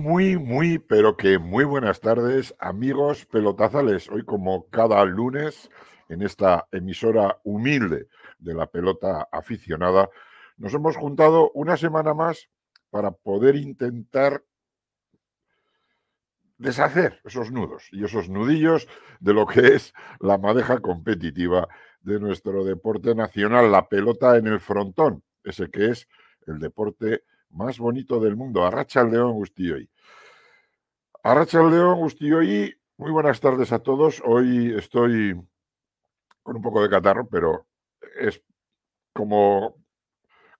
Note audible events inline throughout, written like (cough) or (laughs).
Muy, muy, pero que muy buenas tardes, amigos pelotazales. Hoy, como cada lunes, en esta emisora humilde de la pelota aficionada, nos hemos juntado una semana más para poder intentar deshacer esos nudos y esos nudillos de lo que es la madeja competitiva de nuestro deporte nacional, la pelota en el frontón, ese que es el deporte más bonito del mundo. Arracha el León Gustioy. Arracha León Gustioy. Muy buenas tardes a todos. Hoy estoy con un poco de catarro, pero es como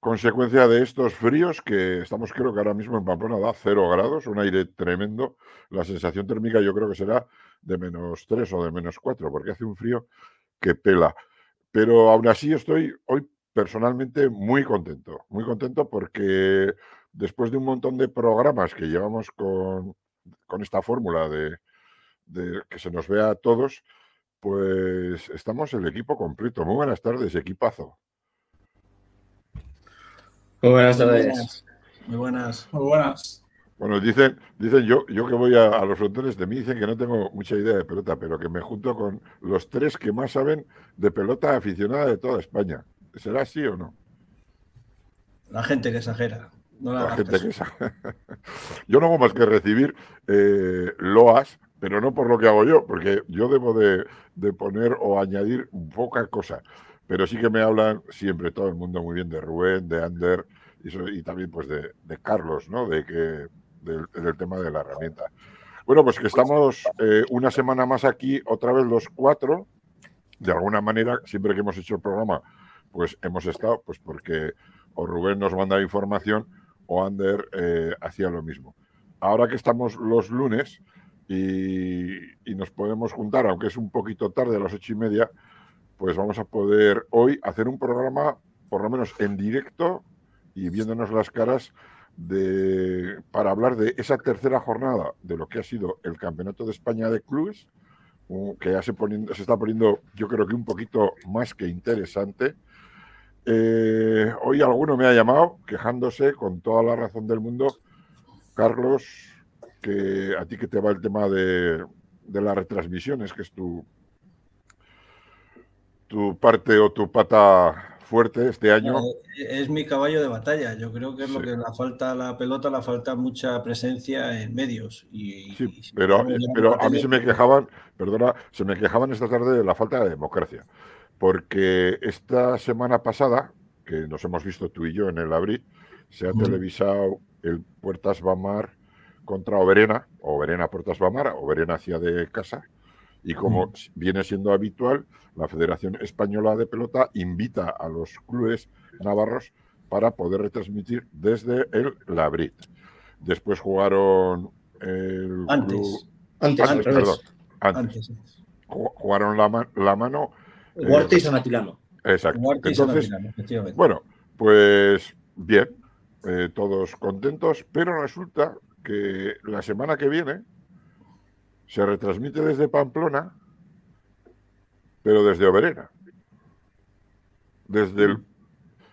consecuencia de estos fríos que estamos creo que ahora mismo en Pamplona da cero grados, un aire tremendo. La sensación térmica yo creo que será de menos tres o de menos cuatro, porque hace un frío que pela. Pero aún así estoy hoy personalmente muy contento, muy contento porque después de un montón de programas que llevamos con, esta fórmula de, que se nos vea a todos, pues estamos el equipo completo. Muy buenas tardes, equipazo. Muy buenas tardes. Muy buenas. Muy buenas. Bueno, dicen, dicen yo, yo que voy a, los frontones de mí, dicen que no tengo mucha idea de pelota, pero que me junto con los tres que más saben de pelota aficionada de toda España. ¿Será así o no? La gente que exagera. La, gente que yo no hago más que recibir eh, loas, pero no por lo que hago yo, porque yo debo de, poner o añadir poca cosa. Pero sí que me hablan siempre todo el mundo muy bien de Rubén, de Ander y, también pues de, Carlos, ¿no? De que del, tema de la herramienta. Bueno, pues que estamos eh, una semana más aquí, otra vez los cuatro. De alguna manera, siempre que hemos hecho el programa, pues hemos estado, pues porque o Rubén nos manda información o Ander eh, hacía lo mismo. Ahora que estamos los lunes y, nos podemos juntar, aunque es un poquito tarde, a las ocho y media, pues vamos a poder hoy hacer un programa, por lo menos en directo y viéndonos las caras, de, para hablar de esa tercera jornada de lo que ha sido el Campeonato de España de Clubes, que ya se, se está poniendo, yo creo que un poquito más que interesante eh, hoy alguno me ha llamado quejándose con toda la razón del mundo, Carlos, que a ti que te va el tema de, las retransmisiones, que es tu, tu parte o tu pata fuerte este año. Es mi caballo de batalla. Yo creo que es lo que la falta a la pelota, la falta mucha presencia en medios. Y, sí, pero, pero a mí se me quejaban, perdona, se me quejaban esta tarde de la falta de democracia porque esta semana pasada, que nos hemos visto tú y yo en el Abril, se ha televisado el Puertas Bamar contra Oberena, Oberena Puertas Bamar, Oberena hacia de casa, y como viene siendo habitual, la Federación Española de Pelota invita a los clubes navarros para poder retransmitir desde el Labrit. Después jugaron el antes. antes, antes, perdón, antes. Jugaron la, la mano Huarte y San Atilano. Exacto. Entonces, bueno, pues bien, eh, todos contentos, pero resulta que la semana que viene se retransmite desde Pamplona, pero desde Oberena. Desde el.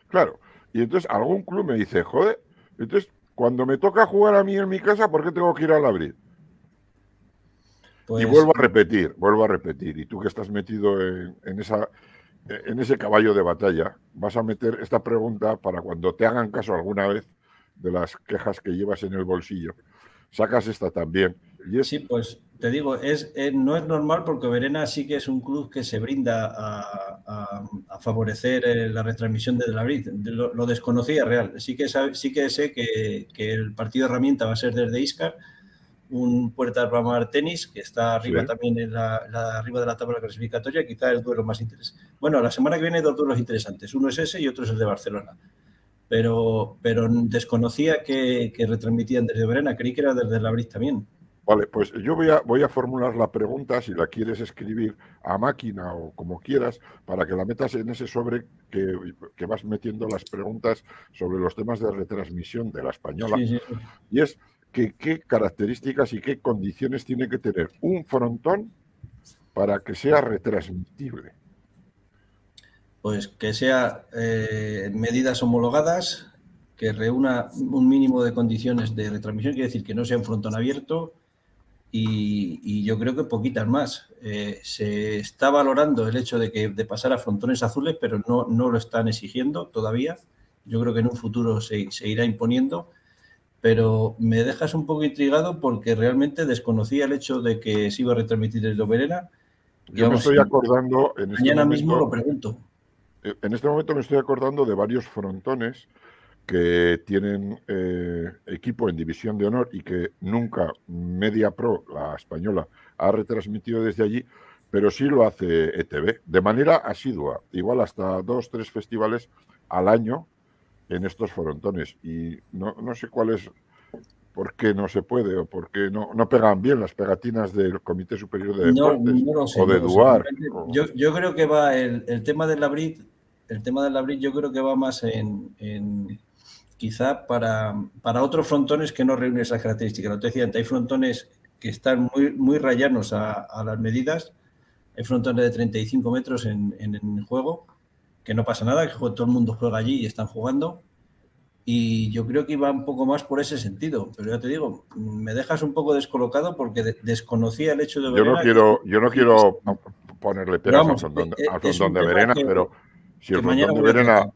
Claro. Y entonces algún club me dice, joder, entonces cuando me toca jugar a mí en mi casa, ¿por qué tengo que ir al Y pues vuelvo a repetir, vuelvo a repetir, y tú que estás metido en, esa, en ese caballo de batalla, vas a meter esta pregunta para cuando te hagan caso alguna vez de las quejas que llevas en el bolsillo. Sacas esta también. Y Sí, pues te digo, es, eh, no es normal porque Verena sí que es un club que se brinda a, favorecer eh, la retransmisión de la Lo, lo, desconocía real. Sí que, sí que sé que, que el partido de herramienta va a ser desde Iscar un Puerta Mar Tenis, que está arriba también en la, arriba de la tabla clasificatoria, quizá el duelo más interesante. Bueno, la semana que viene hay dos duelos interesantes, uno es ese y otro es el de Barcelona. Pero, pero desconocía que, retransmitían desde Verena, creí que era desde la Bris también. Vale, pues yo voy a, voy a formular la pregunta, si la quieres escribir a máquina o como quieras, para que la metas en ese sobre que, que vas metiendo las preguntas sobre los temas de retransmisión de la española. Y es, qué características y qué condiciones tiene que tener un frontón para que sea retransmitible. Pues que sea eh, medidas homologadas, que reúna un mínimo de condiciones de retransmisión, quiere decir que no sea un frontón abierto y, yo creo que poquitas más. Eh, se está valorando el hecho de que de pasar a frontones azules, pero no, no lo están exigiendo todavía. Yo creo que en un futuro se, se irá imponiendo pero me dejas un poco intrigado porque realmente desconocía el hecho de que se iba a retransmitir desde Oberena. Yo me estoy acordando. En este mañana mismo lo pregunto. Eh, en este momento me estoy acordando de varios frontones que tienen eh, equipo en división de honor y que nunca Media Pro, la española, ha retransmitido desde allí, pero sí lo hace ETV, de manera asidua, igual hasta dos, tres festivales al año en estos frontones. Y no, no sé cuál es, por qué no se puede o por qué no, no pegan bien las pegatinas del Comité Superior de Deportes o de Duar. Yo, yo, creo que va el, el tema del Labrit, el tema del Labrit yo creo que va más en, en quizá para, para otros frontones que no reúnen esas características. Lo te decía hay frontones que están muy, muy rayanos a, a las medidas. Hay frontones de 35 metros en, en, en el juego que no pasa nada, que todo el mundo juega allí y están jugando. Y yo creo que iba un poco más por ese sentido. Pero ya te digo, me dejas un poco descolocado porque desconocía el hecho de Yo no quiero, yo no quiero ponerle peras al frontón, de Verena, pero si el frontón de Verena,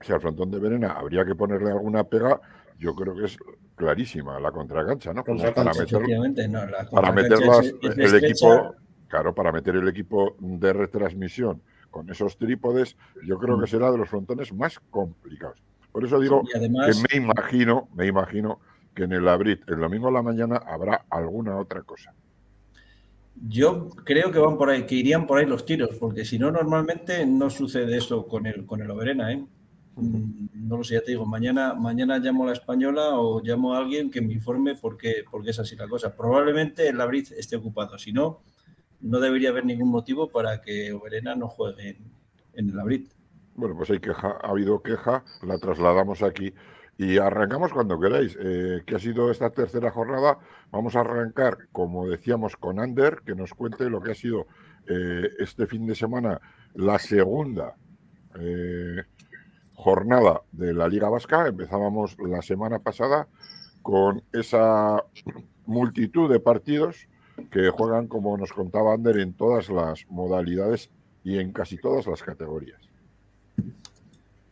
si al frontón de Verena habría que ponerle alguna pega, yo creo que es clarísima la contracancha, ¿no? para meter, para meter el equipo, claro, para meter el equipo de retransmisión con esos trípodes, yo creo que mm. será de los frontones más complicados. Por eso digo que me imagino, me imagino que en el Abrit el domingo a la mañana habrá alguna otra cosa. Yo creo que van por ahí, que irían por ahí los tiros, porque si no, normalmente no sucede eso con el, con el Oberena, ¿eh? Mm, no lo sé, ya te digo, mañana, mañana llamo a la española o llamo a alguien que me informe por qué, por qué es así la cosa. Probablemente el Abrit esté ocupado, si no, no debería haber ningún motivo para que Oberena no juegue en, el Abrit. Bueno, pues hay queja, ha habido queja, la trasladamos aquí y arrancamos cuando queráis. Eh, ¿Qué ha sido esta tercera jornada? Vamos a arrancar, como decíamos, con Ander, que nos cuente lo que ha sido eh, este fin de semana la segunda eh, jornada de la Liga Vasca. Empezábamos la semana pasada con esa multitud de partidos que juegan, como nos contaba Ander, en todas las modalidades y en casi todas las categorías.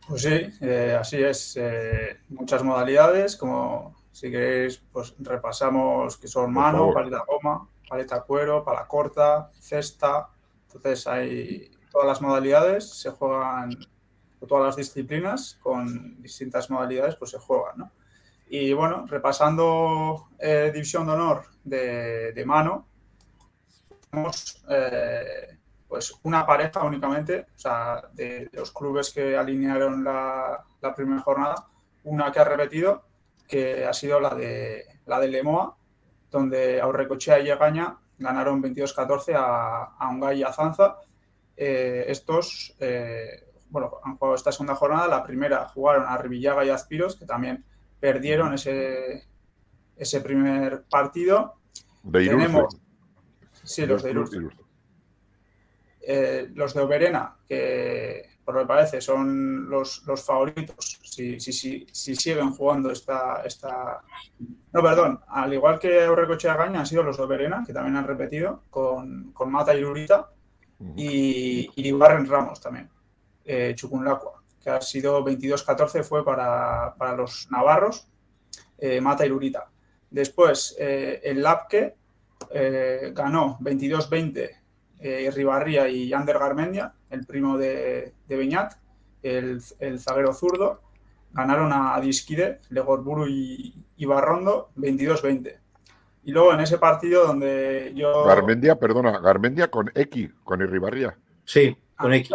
Pues sí, eh, así es. Eh, muchas modalidades, como si queréis, pues repasamos que son mano, paleta goma, paleta cuero, pala corta, cesta. Entonces hay todas las modalidades, se juegan, todas las disciplinas con distintas modalidades, pues se juegan, ¿no? Y bueno, repasando eh, División de Honor de, mano, tenemos eh, pues una pareja únicamente, o sea, de, los clubes que alinearon la, primera jornada, una que ha repetido, que ha sido la de, la de Lemoa, donde Aurrecochea y Egaña ganaron 22-14 a, a Ungay y a Zanza. Eh, estos, bueno, han jugado esta segunda jornada. La primera jugaron a Rivillaga y Azpiros, que también perdieron ese, ese primer partido. De Tenemos, sí, los de eh, los de Oberena, que por lo que parece son los, los favoritos, si, si, si, si, siguen jugando esta, esta... No, perdón, al igual que Aurrecochea Gaña han sido los de Oberena, que también han repetido, con, con Mata y Lurita, y, y Ramos también, eh, Chucunlacua que ha sido 22-14, fue para, los navarros, eh, Mata y Lurita. Después, eh, el Lapke eh, ganó 22-20 Ribarría y Ander Garmendia, el primo de, Beñat, el, zaguero zurdo. Ganaron a Disquide, Legorburu y, y Barrondo 22-20. Y luego en ese partido donde yo. Garmendia, perdona, Garmendia con X, con Ribarría. Sí, con X.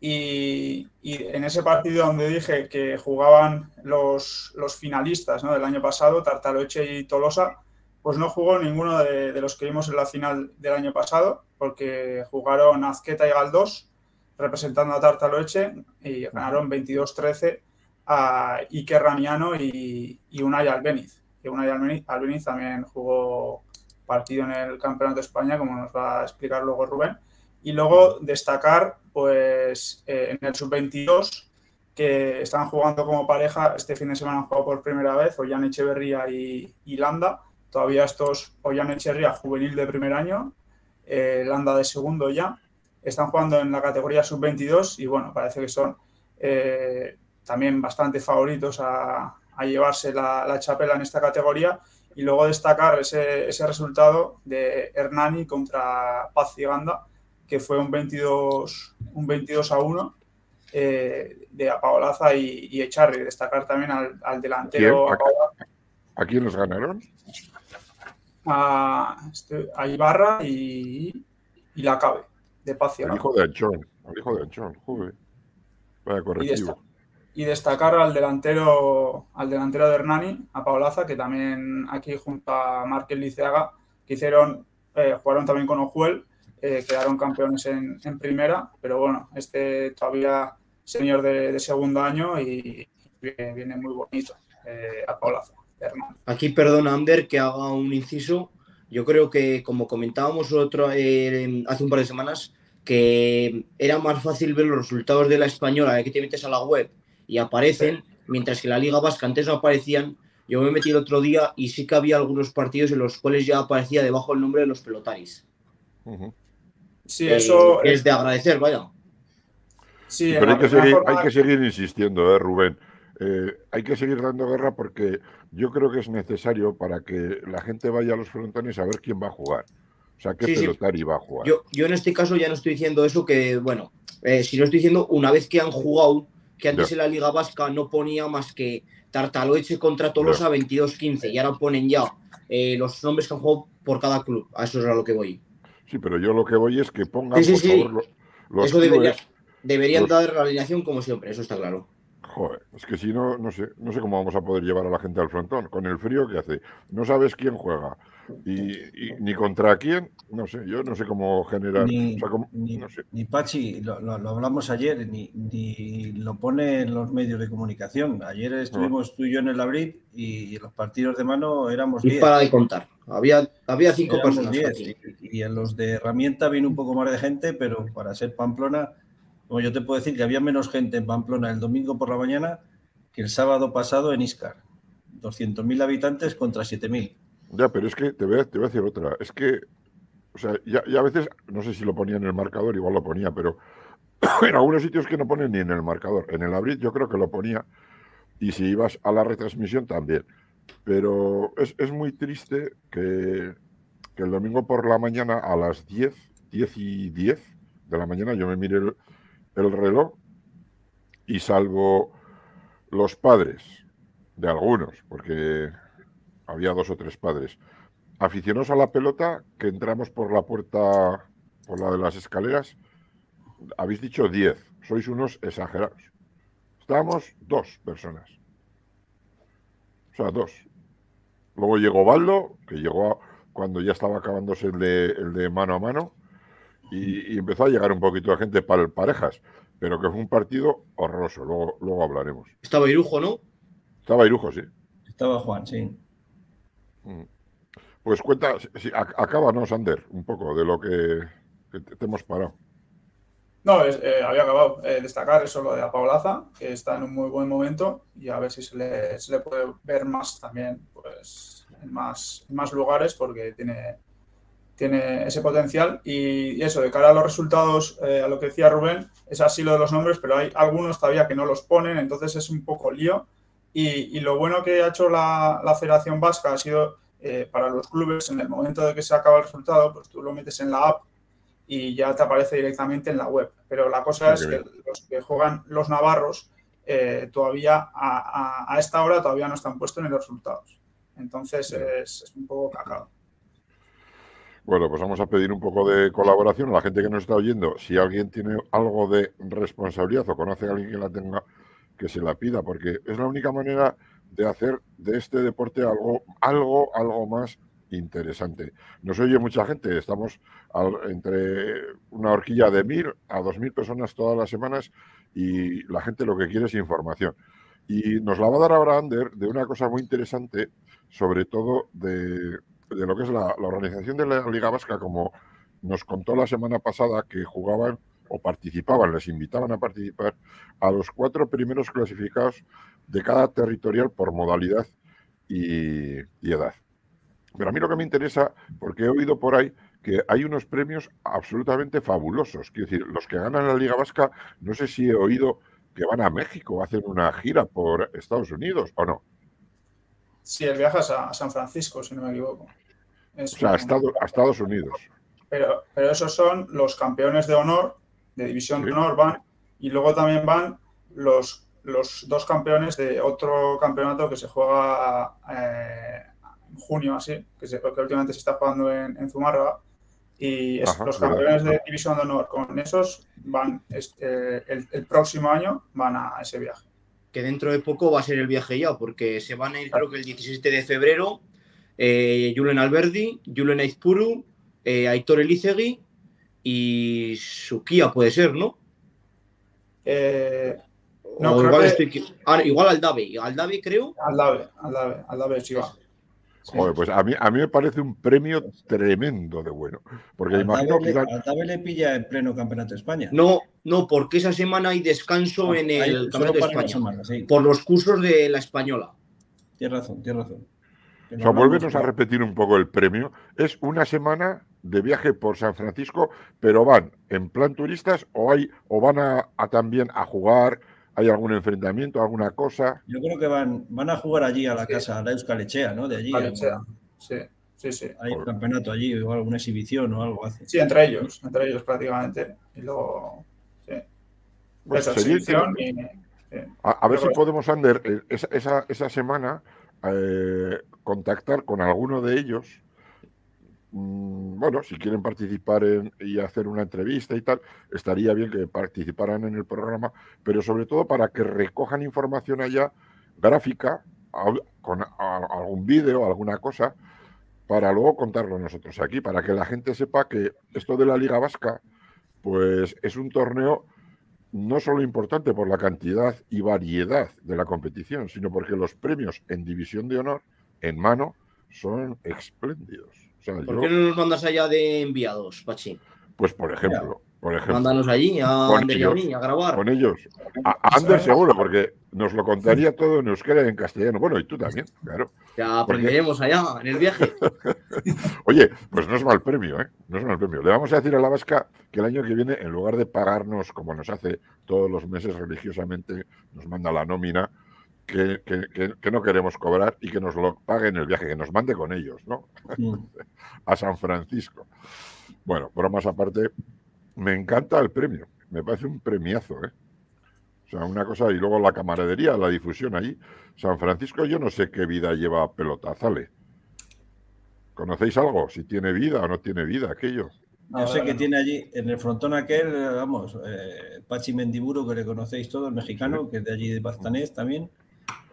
Y, en ese partido donde dije que jugaban los, los finalistas del año pasado, Tartaloche y Tolosa, pues no jugó ninguno de, los que vimos en la final del año pasado, porque jugaron Azqueta y Galdós representando a Tartaloche y ganaron 22-13 a Iker Ramiano y, y Unai Albeniz. Que Unai Albeniz también jugó partido en el Campeonato de España, como nos va a explicar luego Rubén. Y luego destacar, pues, eh, en el sub-22, que están jugando como pareja. Este fin de semana han jugado por primera vez Ollán Echeverría y, y Landa. Todavía estos Ollán Echeverría juvenil de primer año, eh, Landa de segundo ya. Están jugando en la categoría sub-22 y bueno, parece que son eh, también bastante favoritos a, llevarse la, la, chapela en esta categoría. Y luego destacar ese, ese resultado de Hernani contra Paz Ciganda, que fue un 22, un 22 a 1 eh, de Apaolaza y, y, Echarri. Destacar también al, al delantero. ¿A, ¿A, quién los ganaron? A, este, a Ibarra y, y, la Cabe, de Paz El hijo de Anchón, el hijo de Anchón, joder. Vaya correctivo. Y, destacar al delantero, al delantero de Hernani, a Paolaza, que también aquí junto a Márquez Liceaga, que hicieron, eh, jugaron también con Ojuel, eh, quedaron campeones en, en, primera, pero bueno, este todavía señor de, de segundo año y viene, viene muy bonito eh, a Paulazo. Aquí perdona, Ander, que haga un inciso. Yo creo que, como comentábamos otro, eh, hace un par de semanas, que era más fácil ver los resultados de la española, que te metes a la web y aparecen, sí. mientras que la Liga Vasca antes no aparecían. Yo me metí el otro día y sí que había algunos partidos en los cuales ya aparecía debajo el nombre de los pelotaris. Uh -huh. Sí, eso eh, es de agradecer, vaya. Sí, pero hay que, seguir, hay que, seguir, insistiendo, ¿eh, Rubén. Eh, hay que seguir dando guerra porque yo creo que es necesario para que la gente vaya a los frontones a ver quién va a jugar. O sea, qué sí, pelotari sí. va a jugar. Yo, yo, en este caso ya no estoy diciendo eso, que bueno, eh, si no estoy diciendo una vez que han jugado, que antes en la Liga Vasca no ponía más que Tartaloeche contra Tolosa 22-15 y ahora ponen ya eh, los nombres que han jugado por cada club. A eso es a lo que voy. Sí, pero yo lo que voy es que pongan, sí, sí, por favor, los, los Eso debería, deberían los... dar la alineación como siempre, eso está claro. Joder, es que si no, no sé, no sé cómo vamos a poder llevar a la gente al frontón. Con el frío que hace, no sabes quién juega y, y, ni contra quién, no sé, yo no sé cómo generar. Ni, o sea, cómo, ni, no sé. ni Pachi, lo, lo, lo, hablamos ayer, ni, ni, lo pone en los medios de comunicación. Ayer estuvimos no. tú y yo en el Abril y en los partidos de mano éramos 10. Y para de contar, había, había cinco éramos personas. Diez, y, y en los de herramienta vino un poco más de gente, pero para ser Pamplona como yo te puedo decir que había menos gente en Pamplona el domingo por la mañana que el sábado pasado en Iscar. 200.000 habitantes contra 7.000. Ya, pero es que te voy, a, decir otra. Es que, o sea, ya, ya, a veces, no sé si lo ponía en el marcador, igual lo ponía, pero (coughs) en algunos sitios que no ponen ni en el marcador. En el abril yo creo que lo ponía. Y si ibas a la retransmisión también. Pero es, es muy triste que, que, el domingo por la mañana a las 10, 10 y 10 de la mañana yo me mire el reloj y salvo los padres de algunos, porque había dos o tres padres, aficionados a la pelota, que entramos por la puerta, por la de las escaleras, habéis dicho 10, sois unos exagerados. Estábamos dos personas. O sea, dos. Luego llegó Baldo, que llegó cuando ya estaba acabándose el de, el de mano a mano, y, y, empezó a llegar un poquito de gente para parejas, pero que fue un partido horroroso, luego, luego hablaremos. Estaba Irujo, ¿no? Estaba Irujo, sí. Estaba Juan, sí. Pues cuenta, sí, acábanos, Ander, un poco de lo que, que te hemos parado. No, eh, había acabado. Eh, destacar eso lo de la que está en un muy buen momento y a ver si se le, se le puede ver más también pues, en, más, en más lugares porque tiene, tiene ese potencial y eso, de cara a los resultados, eh, a lo que decía Rubén, es así lo de los nombres, pero hay algunos todavía que no los ponen, entonces es un poco lío. Y, y lo bueno que ha hecho la, la Federación Vasca ha sido eh, para los clubes, en el momento de que se acaba el resultado, pues tú lo metes en la app y ya te aparece directamente en la web. Pero la cosa es que los que juegan los navarros eh, todavía a, a, a, esta hora todavía no están puestos en los resultados. Entonces es, es un poco cacao. Bueno, pues vamos a pedir un poco de colaboración a la gente que nos está oyendo. Si alguien tiene algo de responsabilidad o conoce a alguien que la tenga, que se la pida, porque es la única manera de hacer de este deporte algo, algo, algo más interesante. Nos oye mucha gente, estamos al, entre una horquilla de mil a dos mil personas todas las semanas y la gente lo que quiere es información. Y nos la va a dar ahora Ander de una cosa muy interesante, sobre todo de, de lo que es la, la, organización de la Liga Vasca, como nos contó la semana pasada que jugaban o participaban, les invitaban a participar a los cuatro primeros clasificados de cada territorial por modalidad y, edad. Pero a mí lo que me interesa, porque he oído por ahí que hay unos premios absolutamente fabulosos. Quiero decir, los que ganan la Liga Vasca, no sé si he oído que van a México, hacen una gira por Estados Unidos o no. Sí, el viaje a San Francisco, si no me equivoco. o sea, a Estados, Unidos. Pero, pero esos son los campeones de honor, de división de honor, van, y luego también van los los dos campeones de otro campeonato que se juega eh, en junio, así, que, últimamente se está jugando en, en Zumárraga. Y los campeones de División de Honor con esos van este, el, próximo año van a ese viaje. Que dentro de poco va a ser el viaje ya, porque se van a ir, creo que el 17 de febrero, eh, Julen Alberdi, Julen Aizpuru, eh, Aitor Elizegui y Sukia puede ser, ¿no? Eh, no, igual, estoy... ah, igual al Dave, al Dave creo. Al Dave, al Dave, al Dave sí va. Joder, pues a mí, a mí me parece un premio tremendo de bueno. Porque al imagino que. Al Dave le pilla en pleno Campeonato de España. No, no, porque esa semana hay descanso en el Campeonato de España. Por los cursos de la española. Tienes razón, tienes razón. O sea, volvemos a repetir un poco el premio. Es una semana de viaje por San Francisco, pero van en plan turistas o hay o van a también a jugar ¿Hay algún enfrentamiento, alguna cosa? Yo creo que van, van a jugar allí a la casa, a la Euskalechea, ¿no? De allí. Sí, sí, sí. Hay un campeonato allí o alguna exhibición o algo así. Sí, entre ellos, entre ellos prácticamente. Y luego, sí. Pues exhibición a, ver si podemos, Ander, eh, esa, esa, semana eh, contactar con alguno de ellos bueno, si quieren participar y hacer una entrevista y tal, estaría bien que participaran en el programa, pero sobre todo para que recojan información allá gráfica, con algún vídeo, alguna cosa, para luego contarlo nosotros aquí, para que la gente sepa que esto de la Liga Vasca, pues es un torneo no solo importante por la cantidad y variedad de la competición, sino porque los premios en división de honor, en mano, son espléndidos. ¿Por qué no nos mandas allá de enviados, Pachi? Pues por ejemplo, por ejemplo. Mándanos allí a Ander y a mí a grabar. Con ellos. A, Ander seguro, porque nos lo contaría todo en euskera y en castellano. Bueno, y tú también, claro. Ya aprenderemos allá, en el viaje. (laughs) Oye, pues no es mal premio, ¿eh? No es mal premio. Le vamos a decir a la Vasca que el año que viene, en lugar de pagarnos como nos hace todos los meses religiosamente, nos manda la nómina, que, no queremos cobrar y que nos lo paguen el viaje, que nos mande con ellos, ¿no? Mm. (laughs) a San Francisco. Bueno, bromas aparte, me encanta el premio, me parece un premiazo, ¿eh? O sea, una cosa, y luego la camaradería, la difusión ahí. San Francisco, yo no sé qué vida lleva Pelotazale. ¿Conocéis algo? Si tiene vida o no tiene vida aquello. Yo sé que tiene allí, en el frontón aquel, vamos, eh, Pachi Mendiburo, que le conocéis todo, el mexicano, que es de allí de Bastanés también.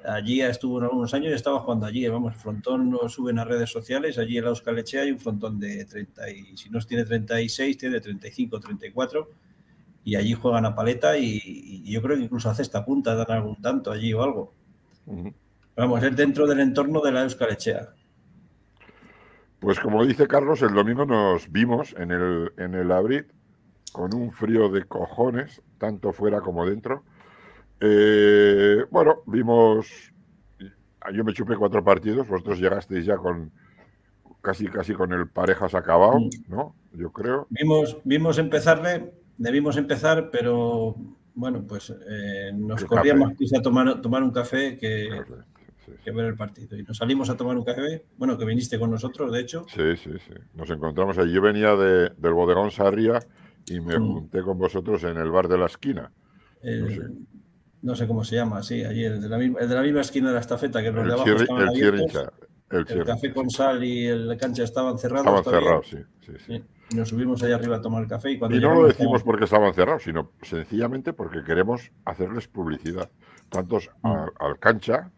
Allí estuvo algunos años y estaba jugando allí. Vamos, el frontón lo suben a redes sociales. Allí en la Euskal Lechea hay un frontón de 30 y si no tiene 36, tiene 35, 34. Y allí juegan a paleta y, yo creo que incluso hace esta punta, dan algún tanto allí o algo. Vamos, es dentro del entorno de la Euskal Lechea. Pues como dice Carlos, el domingo nos vimos en el, en el Abrit con un frío de cojones, tanto fuera como dentro eh, bueno, vimos. Yo me chupé cuatro partidos, vosotros llegasteis ya con casi casi con el parejas acabado, ¿no? Yo creo. Vimos, vimos empezarle, debimos empezar, pero bueno, pues eh, nos corríamos a tomar, tomar un café que, ver el partido. Y nos salimos a tomar un café, bueno, que viniste con nosotros, de hecho. Sí, sí, sí. Nos encontramos ahí. Yo venía de, del bodegón Sarria y me mm. junté con vosotros en el bar de la esquina no sé cómo se llama, sí, allí, el de la misma, el de la misma esquina de la estafeta, que los de abajo estaban abiertos. El, el, café con sal y el cancha estaban cerrados. Estaban cerrados, sí, sí, sí. Y nos subimos allá arriba a tomar el café. Y, cuando y no lo decimos porque estaban cerrados, sino sencillamente porque queremos hacerles publicidad, tanto mm. al, cancha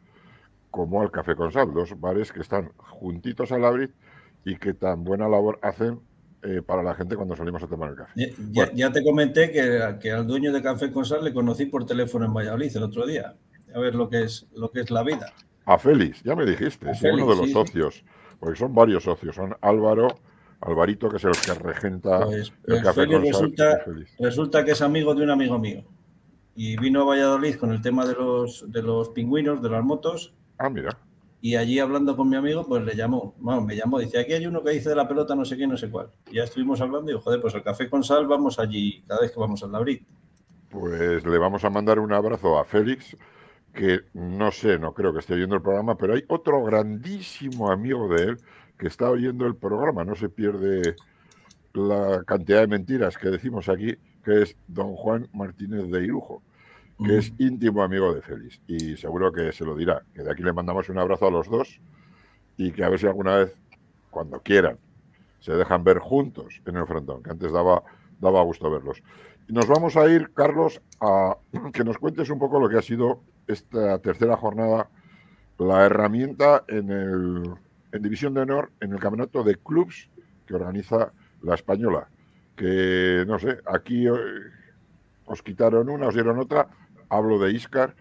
como al café con sal, dos bares que están juntitos al abrir y que tan buena labor hacen eh, para la gente cuando salimos a tomar el café. Ya, te comenté que, que, al dueño de Café con Sal le conocí por teléfono en Valladolid el otro día. A ver lo que es, lo que es la vida. A Félix, ya me dijiste, es uno de los socios, porque son varios socios, son Álvaro, Alvarito, que es el que regenta Pues, el pues café Félix con sal, resulta, resulta que es amigo de un amigo mío. Y vino a Valladolid con el tema de los, de los pingüinos, de las motos, Ah, mira. Y allí hablando con mi amigo, pues le llamó, vamos, me llamó, dice, aquí hay uno que dice de la pelota no sé qué, no sé cuál. Y ya estuvimos hablando y digo, joder, pues el café con sal vamos allí cada vez que vamos al Labrit. Pues le vamos a mandar un abrazo a Félix, que no sé, no creo que esté oyendo el programa, pero hay otro grandísimo amigo de él que está oyendo el programa. No se pierde la cantidad de mentiras que decimos aquí, que es don Juan Martínez de Irujo, que es íntimo amigo de Félix. Y seguro que se lo dirá. Que de aquí le mandamos un abrazo a los dos y que a ver si alguna vez, cuando quieran, se dejan ver juntos en el frontón, que antes daba, daba gusto verlos. Y nos vamos a ir, Carlos, a (clears throat) que nos cuentes un poco lo que ha sido esta tercera jornada, la herramienta en, el, en División de Honor, en el campeonato de clubs que organiza la Española. Que, no sé, aquí eh, os quitaron una, os dieron otra. Hablo de Iscar,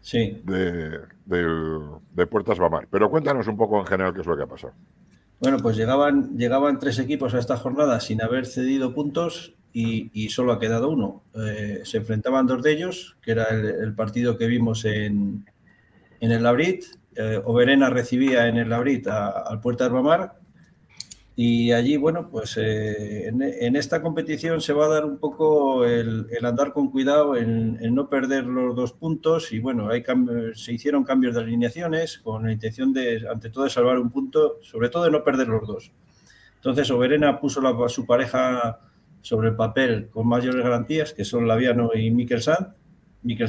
Sí. de, de Puertas Bamar. Pero cuéntanos un poco en general qué es lo que ha pasado. Bueno, pues llegaban, llegaban tres equipos a esta jornada sin haber cedido puntos y, y solo ha quedado uno. Eh, se enfrentaban dos de ellos, que era el, el partido que vimos en, en el Labrit. Eh, Oberena recibía en el Labrit al Puertas Bamar y allí, bueno, pues eh, en, esta competición se va a dar un poco el, andar con cuidado, en, no perder los dos puntos. Y bueno, hay se hicieron cambios de alineaciones con la intención de, ante todo, salvar un punto, sobre todo de no perder los dos. Entonces, Oberena puso su pareja sobre el papel con mayores garantías, que son Laviano y Miquel Sanz,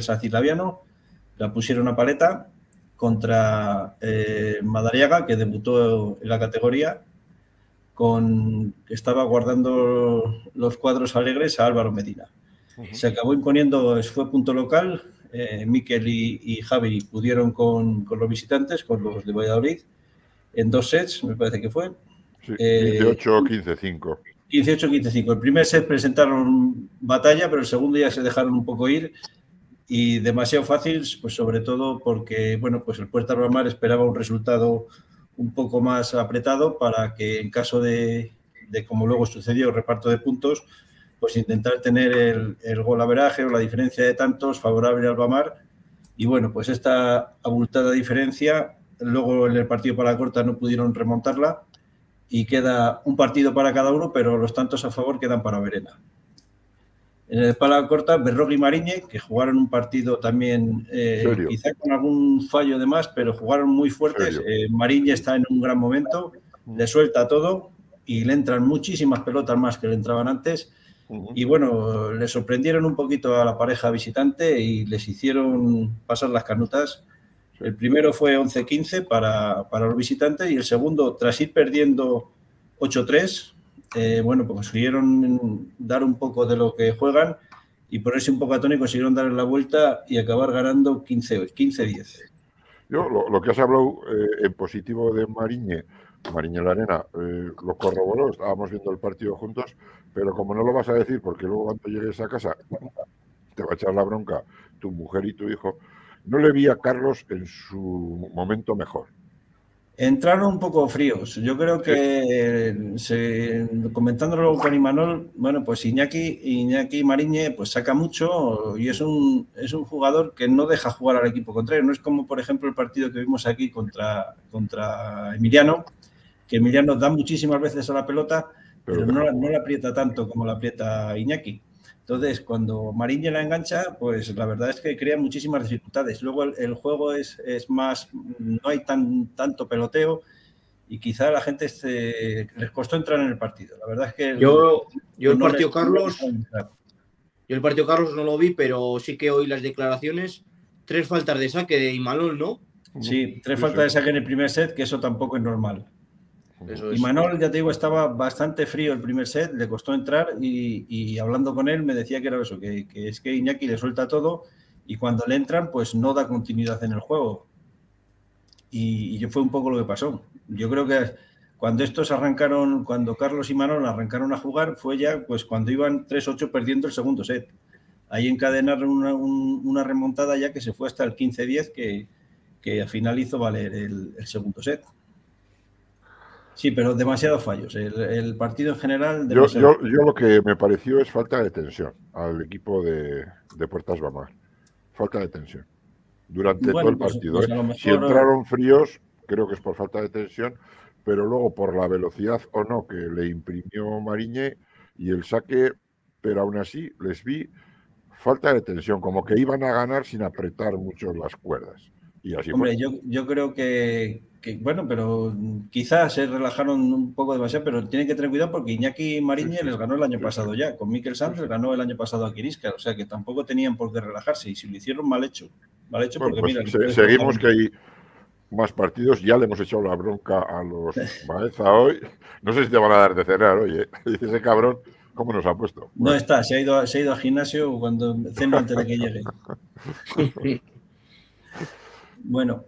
Sanz y Laviano. La pusieron a paleta contra eh, Madariaga, que debutó en la categoría con que estaba guardando los cuadros alegres a Álvaro Medina. Se acabó imponiendo, fue punto local. eh, Miquel y, y Javi pudieron con, con los visitantes, con los de Valladolid, en dos sets, me parece que fue. Sí, Eh, 18, 15, 5. 18-15-5. El primer set presentaron batalla, pero el segundo ya se dejaron un poco ir y demasiado fácil, pues sobre todo porque, bueno, pues el Puerta Mar esperaba un resultado un poco más apretado para que en caso de, como luego sucedió, reparto de puntos, pues intentar tener el, el gol averaje o la diferencia de tantos favorable al Bamar. Y bueno, pues esta abultada diferencia, luego en el partido para la corta no pudieron remontarla y queda un partido para cada uno, pero los tantos a favor quedan para Verena. En el pala corta, Berrog y Mariñe, que jugaron un partido también, eh, quizá con algún fallo de más, pero jugaron muy fuertes. Eh, Mariñe está en un gran momento, le suelta todo y le entran muchísimas pelotas más que le entraban antes. Y bueno, le sorprendieron un poquito a la pareja visitante y les hicieron pasar las canutas. El primero fue 11-15 para, para los visitantes y el segundo, tras ir perdiendo 8-3, eh, bueno, pues consiguieron dar un poco de lo que juegan y ponerse un poco a y consiguieron darle la vuelta y acabar ganando 15 15-10. Yo, lo, lo que has hablado eh, en positivo de Mariñe, Mariñe la Arena, eh, lo corroboró, estábamos viendo el partido juntos, pero como no lo vas a decir, porque luego cuando llegues a casa te va a echar la bronca tu mujer y tu hijo, no le vi a Carlos en su momento mejor. Entraron un poco fríos. Yo creo que, se, comentándolo con Imanol, bueno, pues Iñaki, Iñaki Mariñe pues saca mucho y es un, es un jugador que no deja jugar al equipo contrario. No es como, por ejemplo, el partido que vimos aquí contra, contra Emiliano, que Emiliano da muchísimas veces a la pelota, pero, Pero no, la- no la aprieta tanto como la aprieta Iñaki. Entonces, cuando Mariñe la engancha, pues la verdad es que crea muchísimas dificultades. Luego el, el juego es, es más, no hay tan, tanto peloteo y quizá a la gente se- les costó entrar en el partido. La verdad es que Yo, yo el no partido les- Carlos, no yo el partido Carlos no lo vi, pero sí que oí las declaraciones. Tres faltas de saque de Imanol, ¿no? Sí, tres faltas de saque en el primer set, que eso tampoco es normal. Eso Y. Manol, ya te digo, estaba bastante frío el primer set, le costó entrar y, y hablando con él me decía que era eso, que, que es que Iñaki le suelta todo y cuando le entran, pues no da continuidad en el juego. Y, y fue un poco lo que pasó. Yo creo que cuando estos arrancaron, cuando Carlos y Manol arrancaron a jugar, fue ya pues cuando iban 3-8 perdiendo el segundo set. Ahí encadenaron una, un- una remontada ya que se fue hasta el 15-10, que, que al final hizo valer el- el segundo set. Sí, pero demasiados fallos. El, partido en general. Yo, yo, lo que me pareció es falta de tensión al equipo de, Puertas Bamar. Falta de tensión. Durante todo el pues, partido. Pues ¿eh? Si entraron fríos, creo que es por falta de tensión, pero luego por la velocidad o no que le imprimió Mariñe y el saque, pero aún así les vi falta de tensión, como que iban a ganar sin apretar mucho las cuerdas. Y así Hombre, yo, yo creo que, bueno, pero quizás se relajaron un poco demasiado, pero tienen que tener cuidado porque Iñaki Mariñe les ganó el año pasado ya. Con Mikel Sanz les ganó el año pasado a Kirisca, o sea que tampoco tenían por qué relajarse y si lo hicieron mal hecho. Mal hecho porque pues mira, seguimos que hay más partidos. Ya le hemos echado la bronca a los (laughs) Baeza hoy. No sé si te van a dar de cenar, oye. (laughs) Dice ese cabrón, ¿cómo nos ha puesto? No está, se ha ido, se ha ido al gimnasio cuando ceno antes de que llegue. (laughs) bueno.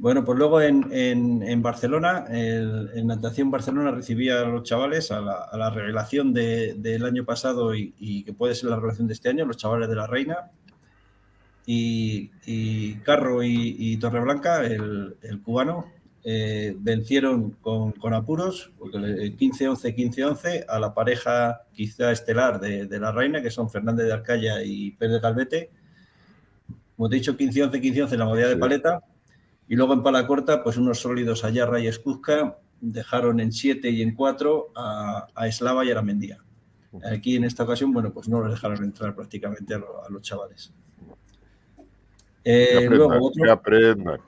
Bueno, pues luego en, Barcelona, en Natación Barcelona recibía a los chavales a la, revelación del año pasado y, y, que puede ser la revelación de este año, los chavales de la Reina, y, Carro y, Torreblanca, el, el cubano, eh, vencieron con, apuros, porque 15-11, 15-11, a la pareja quizá estelar de, la reina, que son Fernández de Arcaya y Pérez Galvete. Como te he dicho, 15-11, 15-11 en la modalidad de paleta. Y luego en pala corta, pues unos sólidos Ayarra y Escuzca dejaron en 7 y en 4 a, a Eslava y a Mendía. Aquí en esta ocasión, bueno, pues no los dejaron entrar prácticamente a los chavales. Eh, luego que aprendan.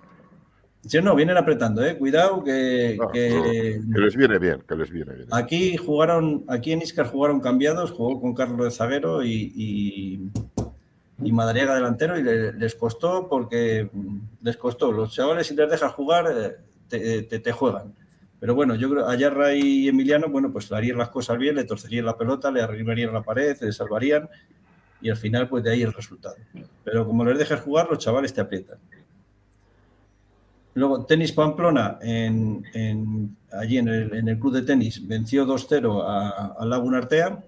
Sí, no, vienen apretando, eh. Cuidado que, que, les viene bien, que les viene bien. Aquí jugaron, aquí en Iscar jugaron cambiados, jugó con Carlos de Zaguero y, y, Madariaga delantero y les costó porque les costó. Los chavales si les dejas jugar eh, te, te, juegan. Pero bueno, yo creo Ayarra y Emiliano, bueno, pues harían las cosas bien, le torcerían la pelota, le arrimarían la pared, le salvarían y al final pues de ahí el resultado. Pero como les dejas jugar, los chavales te aprietan. Luego, Tenis Pamplona, allí en el, club de tenis, venció 2-0 a, Laguna Artea.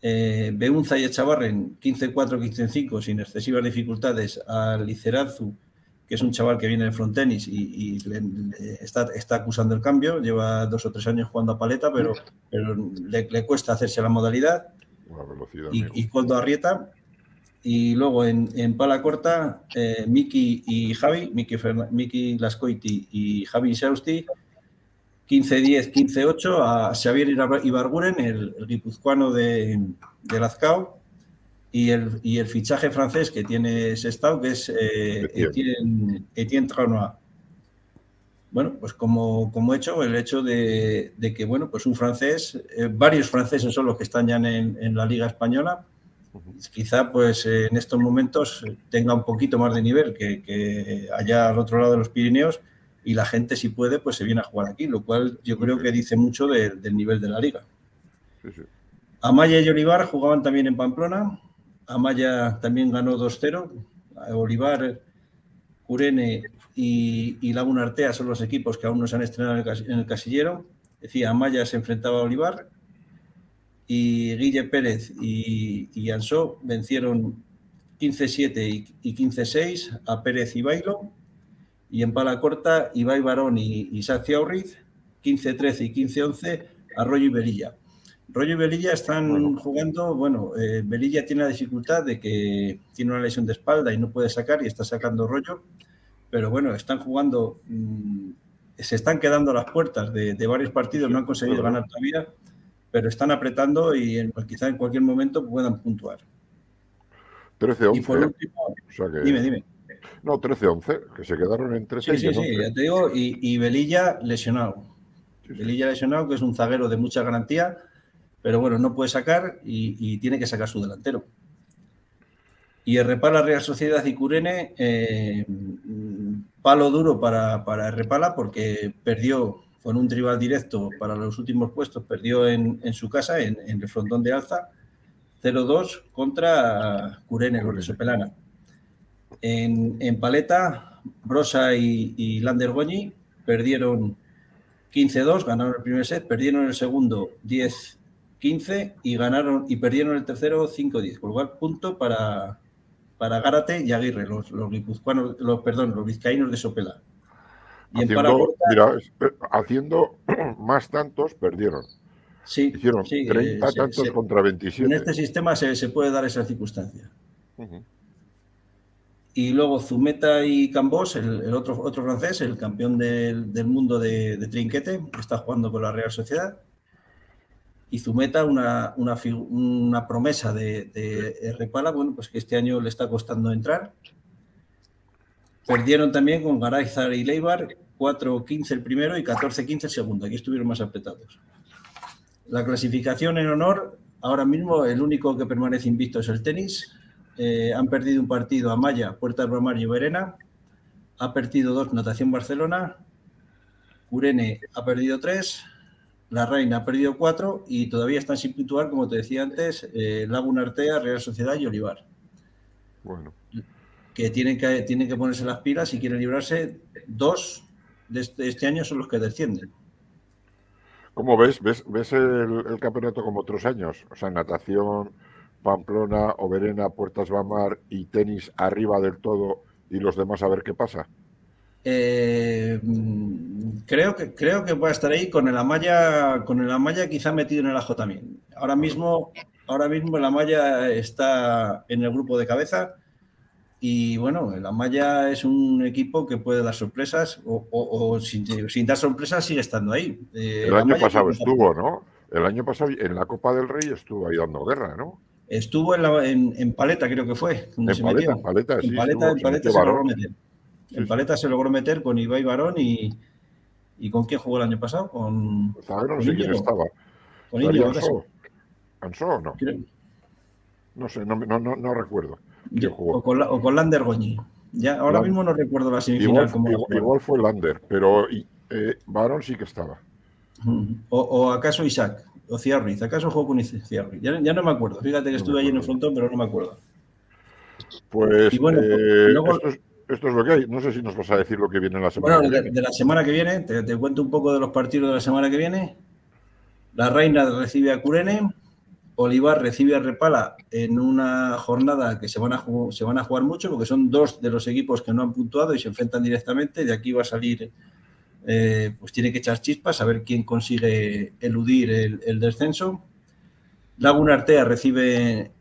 Eh, Beunza y Echavarren 15-4, 15-5, sin excesivas dificultades, a Licerazzu, que es un chaval que viene del frontenis y, y está, está, acusando el cambio. Lleva dos o tres años jugando a paleta, pero, pero le, le, cuesta hacerse la modalidad y, y Coldo Arrieta. Y luego en, en pala corta, eh, Miki y Javi, Miki, Miki Lascoiti y Javi Sausti, 15-10, 15-8 a Xavier Ibarguren, el, el guipuzcoano de, de Lazcao, y el, y el fichaje francés que tiene Sestao, que es eh, Etienne, Etienne Tranois. Bueno, pues como, como hecho, el hecho de, que, bueno, pues un francés, eh, varios franceses son los que están ya en, la Liga Española, quizá pues en estos momentos tenga un poquito más de nivel que, allá al otro lado de los Pirineos y la gente si puede pues se viene a jugar aquí, lo cual yo creo que dice mucho del nivel de la liga. Amaya y Olivar jugaban también en Pamplona, Amaya también ganó 2-0, Olivar, Curene y, Laguna Artea son los equipos que aún no se han estrenado en el, casillero. Decía, Amaya se enfrentaba a Olivar y Guille Pérez y, y Ansó vencieron 15-7 y, 15-6 a Pérez y Bailo. Y en pala corta, Ibai Barón y Isaac Ciaurriz, 15-13 y 15-11 a Rollo y Belilla. Rollo y Belilla están jugando, bueno, eh, Belilla tiene la dificultad de que tiene una lesión de espalda y no puede sacar y está sacando Rollo pero bueno, están jugando, mm, se están quedando las puertas de, varios partidos, no han conseguido ganar todavía, pero están apretando y en, quizá en cualquier momento puedan puntuar. 13-11. Y por último, dime, dime. No, 13-11, que se quedaron en 13 Sí, sí, sí, ya te digo, y, Belilla lesionado. Belilla lesionado, que es un zaguero de mucha garantía, pero bueno, no puede sacar y tiene que sacar su delantero. Y Repala Real Sociedad y Curene, eh, palo duro para, para Repala porque perdió, con un tribal directo para los últimos puestos, perdió en, su casa, en, el frontón de alza, 0-2 contra Curene, los de Sopelana. En, en, paleta, Brosa y, y Lander Goñi perdieron 15-2, ganaron el primer set, perdieron el segundo 10-15 y ganaron y perdieron el tercero 5-10, con lo cual punto para, para Gárate y Aguirre, los, los guipuzcoanos, los, perdón, los vizcaínos de Sopela. Y en Haciendo, Paracorta, mira, eh, haciendo (clears throat) más tantos, perdieron. sí, Hicieron sí, 30 eh, se- tantos se- contra en 27. este sistema se, se puede dar esa circunstancia. Ujú. Y luego Zumeta y Cambós, el, otro, otro francés, el campeón del, del mundo de, trinquete, que está jugando con la Real Sociedad. Y Zumeta, una, una, promesa de, de Repala, bueno, pues que este año le está costando entrar. Perdieron también con Garayzar y Leibar, 4-15 el primero y 14-15 el segundo. Aquí estuvieron más apretados. La clasificación en honor, ahora mismo el único que permanece invicto es el tenis. Eh, han perdido un partido a Maya, Puerta del Bromar y Verena. Ha perdido dos Natación Barcelona. Curene ha perdido tres. La Reina ha perdido cuatro y todavía están sin puntuar, como te decía antes, eh, Laguna Artea, Real Sociedad y Olivar, Bueno, que tienen que, tienen que ponerse las pilas si quieren librarse. Dos de este, este año son los que descienden. ¿cómo ves? ¿Ves, ves el, el campeonato como otros años? O sea, natación, Pamplona, Oberena, Puertas Bamar y tenis arriba del todo y los demás a ver qué pasa. Eh, creo que creo que va a estar ahí con el Amaya, con el Amaya quizá metido en el ajo también. Ahora mismo, ahora mismo el Amaya está en el grupo de cabeza y bueno, el Amaya es un equipo que puede dar sorpresas o, o- o sin, sin dar sorpresas sigue estando ahí. Eh, El año Amaya pasado estuvo, ¿no? El año pasado en la Copa del Rey estuvo ahí dando guerra, ¿no? Estuvo en, la- en- en Paleta, creo que fue. donde En se Paleta, metió. en Paleta, sí. En Paleta, estuvo, en se Paleta metió se logró meter. Sí, En sí. Paleta se logró meter con Ibai Barón y, y ¿con quién jugó el año pasado? Con, Pues, no con sé quién estaba. con ¿Estaría Íñigo, Ansó? ¿Ansó o no? creo. No sé, no, no, no, no recuerdo. quién Yo- jugó. o, con, la- o con Lander Goñi. Ya, ahora mismo no recuerdo la semifinal. Igual, fue Lander, pero eh, Barón sí que estaba. O acaso Isaac, o Ciarriz. ¿Acaso jugó con Ciarriz? Ya, ya no me acuerdo. Fíjate que No estuve allí en el frontón, pero no me acuerdo. Pues Y bueno, eh, luego- esto, es, esto es lo que hay. No sé si nos vas a decir lo que viene la semana Bueno, que de, viene. de la semana que viene, te, te cuento un poco de los partidos de la semana que viene. La Reina recibe a Curene, Olivar recibe a Repala en una jornada que se van, a ju- se van a jugar mucho porque son dos de los equipos que no han puntuado y se enfrentan directamente. De aquí va a salir, eh, pues tiene que echar chispas a ver quién consigue eludir el, descenso. Laguna Artea recibe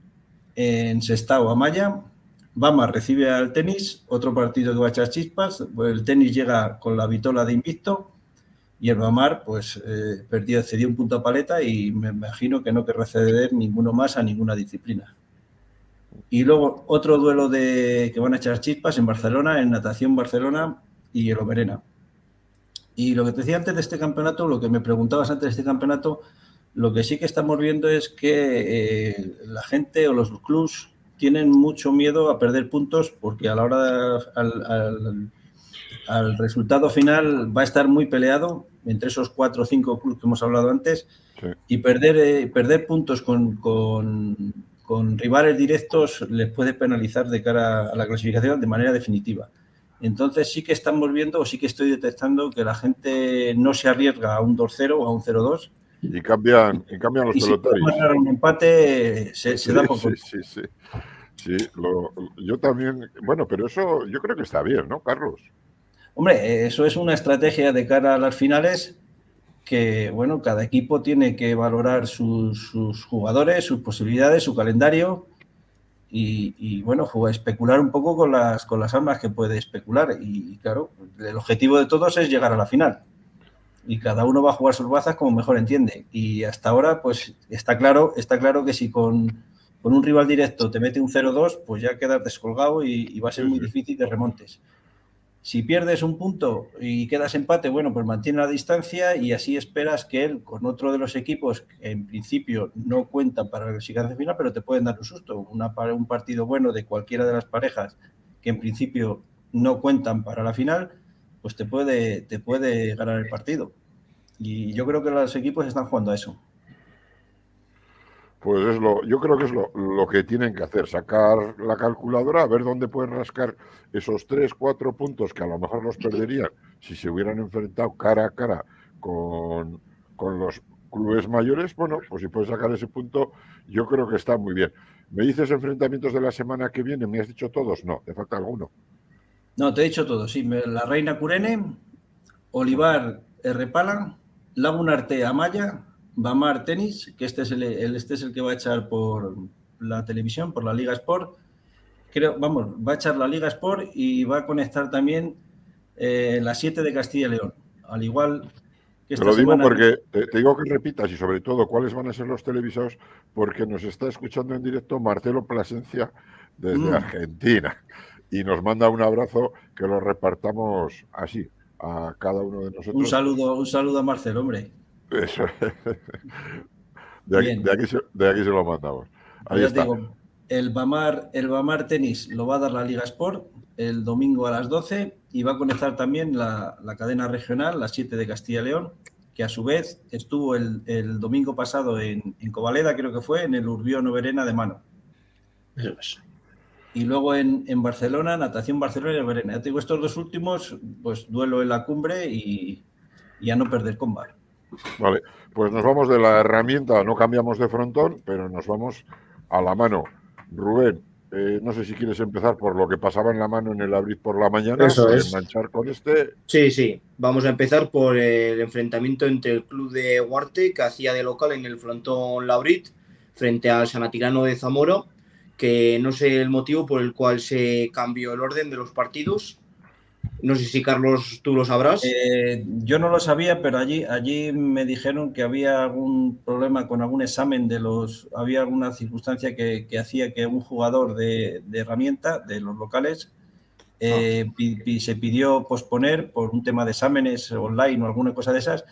en Sestao a Maya. Bama recibe al tenis, otro partido que va a echar chispas. Pues el tenis llega con la vitola de invicto y el Bamar pues eh, perdió, cedió un punto a paleta y me imagino que no querrá ceder ninguno más a ninguna disciplina. Y luego otro duelo de que van a echar chispas en Barcelona, en natación Barcelona y el Oberena. Y lo que te decía antes de este campeonato, lo que me preguntabas antes de este campeonato, lo que sí que estamos viendo es que eh, la gente o los clubs tienen mucho miedo a perder puntos porque a la hora de- al, al- al resultado final va a estar muy peleado entre esos cuatro o cinco clubes que hemos hablado antes Sí. y perder, eh, perder puntos con, con- con rivales directos les puede penalizar de cara a la clasificación de manera definitiva. Entonces sí que estamos viendo o sí que estoy detectando que la gente no se arriesga a un 2-0 o a un 0-2 Y cambian, y cambian los y si pelotaris. marcar un empate se, se Sí, da por sí, sí, sí. Sí, lo- yo también. Bueno, pero eso yo creo que está bien, ¿no, Carlos? Hombre, eso es una estrategia de cara a las finales que, bueno, cada equipo tiene que valorar sus, sus jugadores, sus posibilidades, su calendario y, y, bueno, jugar, especular un poco con las, con las armas que puede especular. Y, claro, el objetivo de todos es llegar a la final. Y cada uno va a jugar sus bazas como mejor entiende. Y hasta ahora, pues está claro, está claro que si con, con un rival directo te mete un 0-2, pues ya quedas descolgado y, y va a ser muy difícil que remontes. Si pierdes un punto y quedas empate, bueno, pues mantiene la distancia y así esperas que él, con otro de los equipos que en principio no cuentan para la clasificación final, pero te pueden dar un susto. Una, un partido bueno de cualquiera de las parejas que en principio no cuentan para la final, pues te puede, te puede ganar el partido. Y yo creo que los equipos están jugando a eso. Pues es lo, yo creo que es lo, lo que tienen que hacer, sacar la calculadora, a ver dónde pueden rascar esos tres, cuatro puntos que a lo mejor los perderían si se hubieran enfrentado cara a cara con, con los clubes mayores. Bueno, pues si pueden sacar ese punto, yo creo que está muy bien. ¿Me dices enfrentamientos de la semana que viene? ¿Me has dicho todos? No, te falta alguno. No, te he dicho todo, sí. La Reina Curene, Olivar Repalan, Lagunarte Amaya, Bamar Tenis, que este es el, este es el que va a echar por la televisión, por la Liga Sport. Creo, vamos, va a echar la Liga Sport y va a conectar también eh, la 7 de Castilla y León. Al igual que Te lo digo porque te, digo que repitas y sobre todo cuáles van a ser los televisados, porque nos está escuchando en directo Marcelo Plasencia desde mm. Argentina y nos manda un abrazo que lo repartamos así a cada uno de nosotros. Un saludo, un saludo a Marcelo, hombre. Eso. De aquí, de, aquí se, de aquí, se, lo mandamos. Ahí está. el Bamar, el Bamar Tenis lo va a dar la Liga Sport el domingo a las 12 y va a conectar también la, la cadena regional, las 7 de Castilla y León, que a su vez estuvo el, el domingo pasado en, en, Covaleda, creo que fue, en el Urbión Verena de Mano. Eso es y luego en, en, Barcelona, natación Barcelona y Verena. Ya tengo estos dos últimos, pues duelo en la cumbre y, y, a no perder con bar. Vale, pues nos vamos de la herramienta, no cambiamos de frontón, pero nos vamos a la mano. Rubén, eh, no sé si quieres empezar por lo que pasaba en la mano en el abril por la mañana, Eso es. enganchar con este. Sí, sí. Vamos a empezar por el enfrentamiento entre el club de Huarte, que hacía de local en el frontón Labrit, frente al Sanatirano de Zamora que no sé el motivo por el cual se cambió el orden de los partidos. No sé si Carlos tú lo sabrás. Eh, yo no lo sabía, pero allí, allí me dijeron que había algún problema con algún examen de los, había alguna circunstancia que, que hacía que un jugador de, de, herramienta de los locales eh, ah. se pidió posponer por un tema de exámenes online o alguna cosa de esas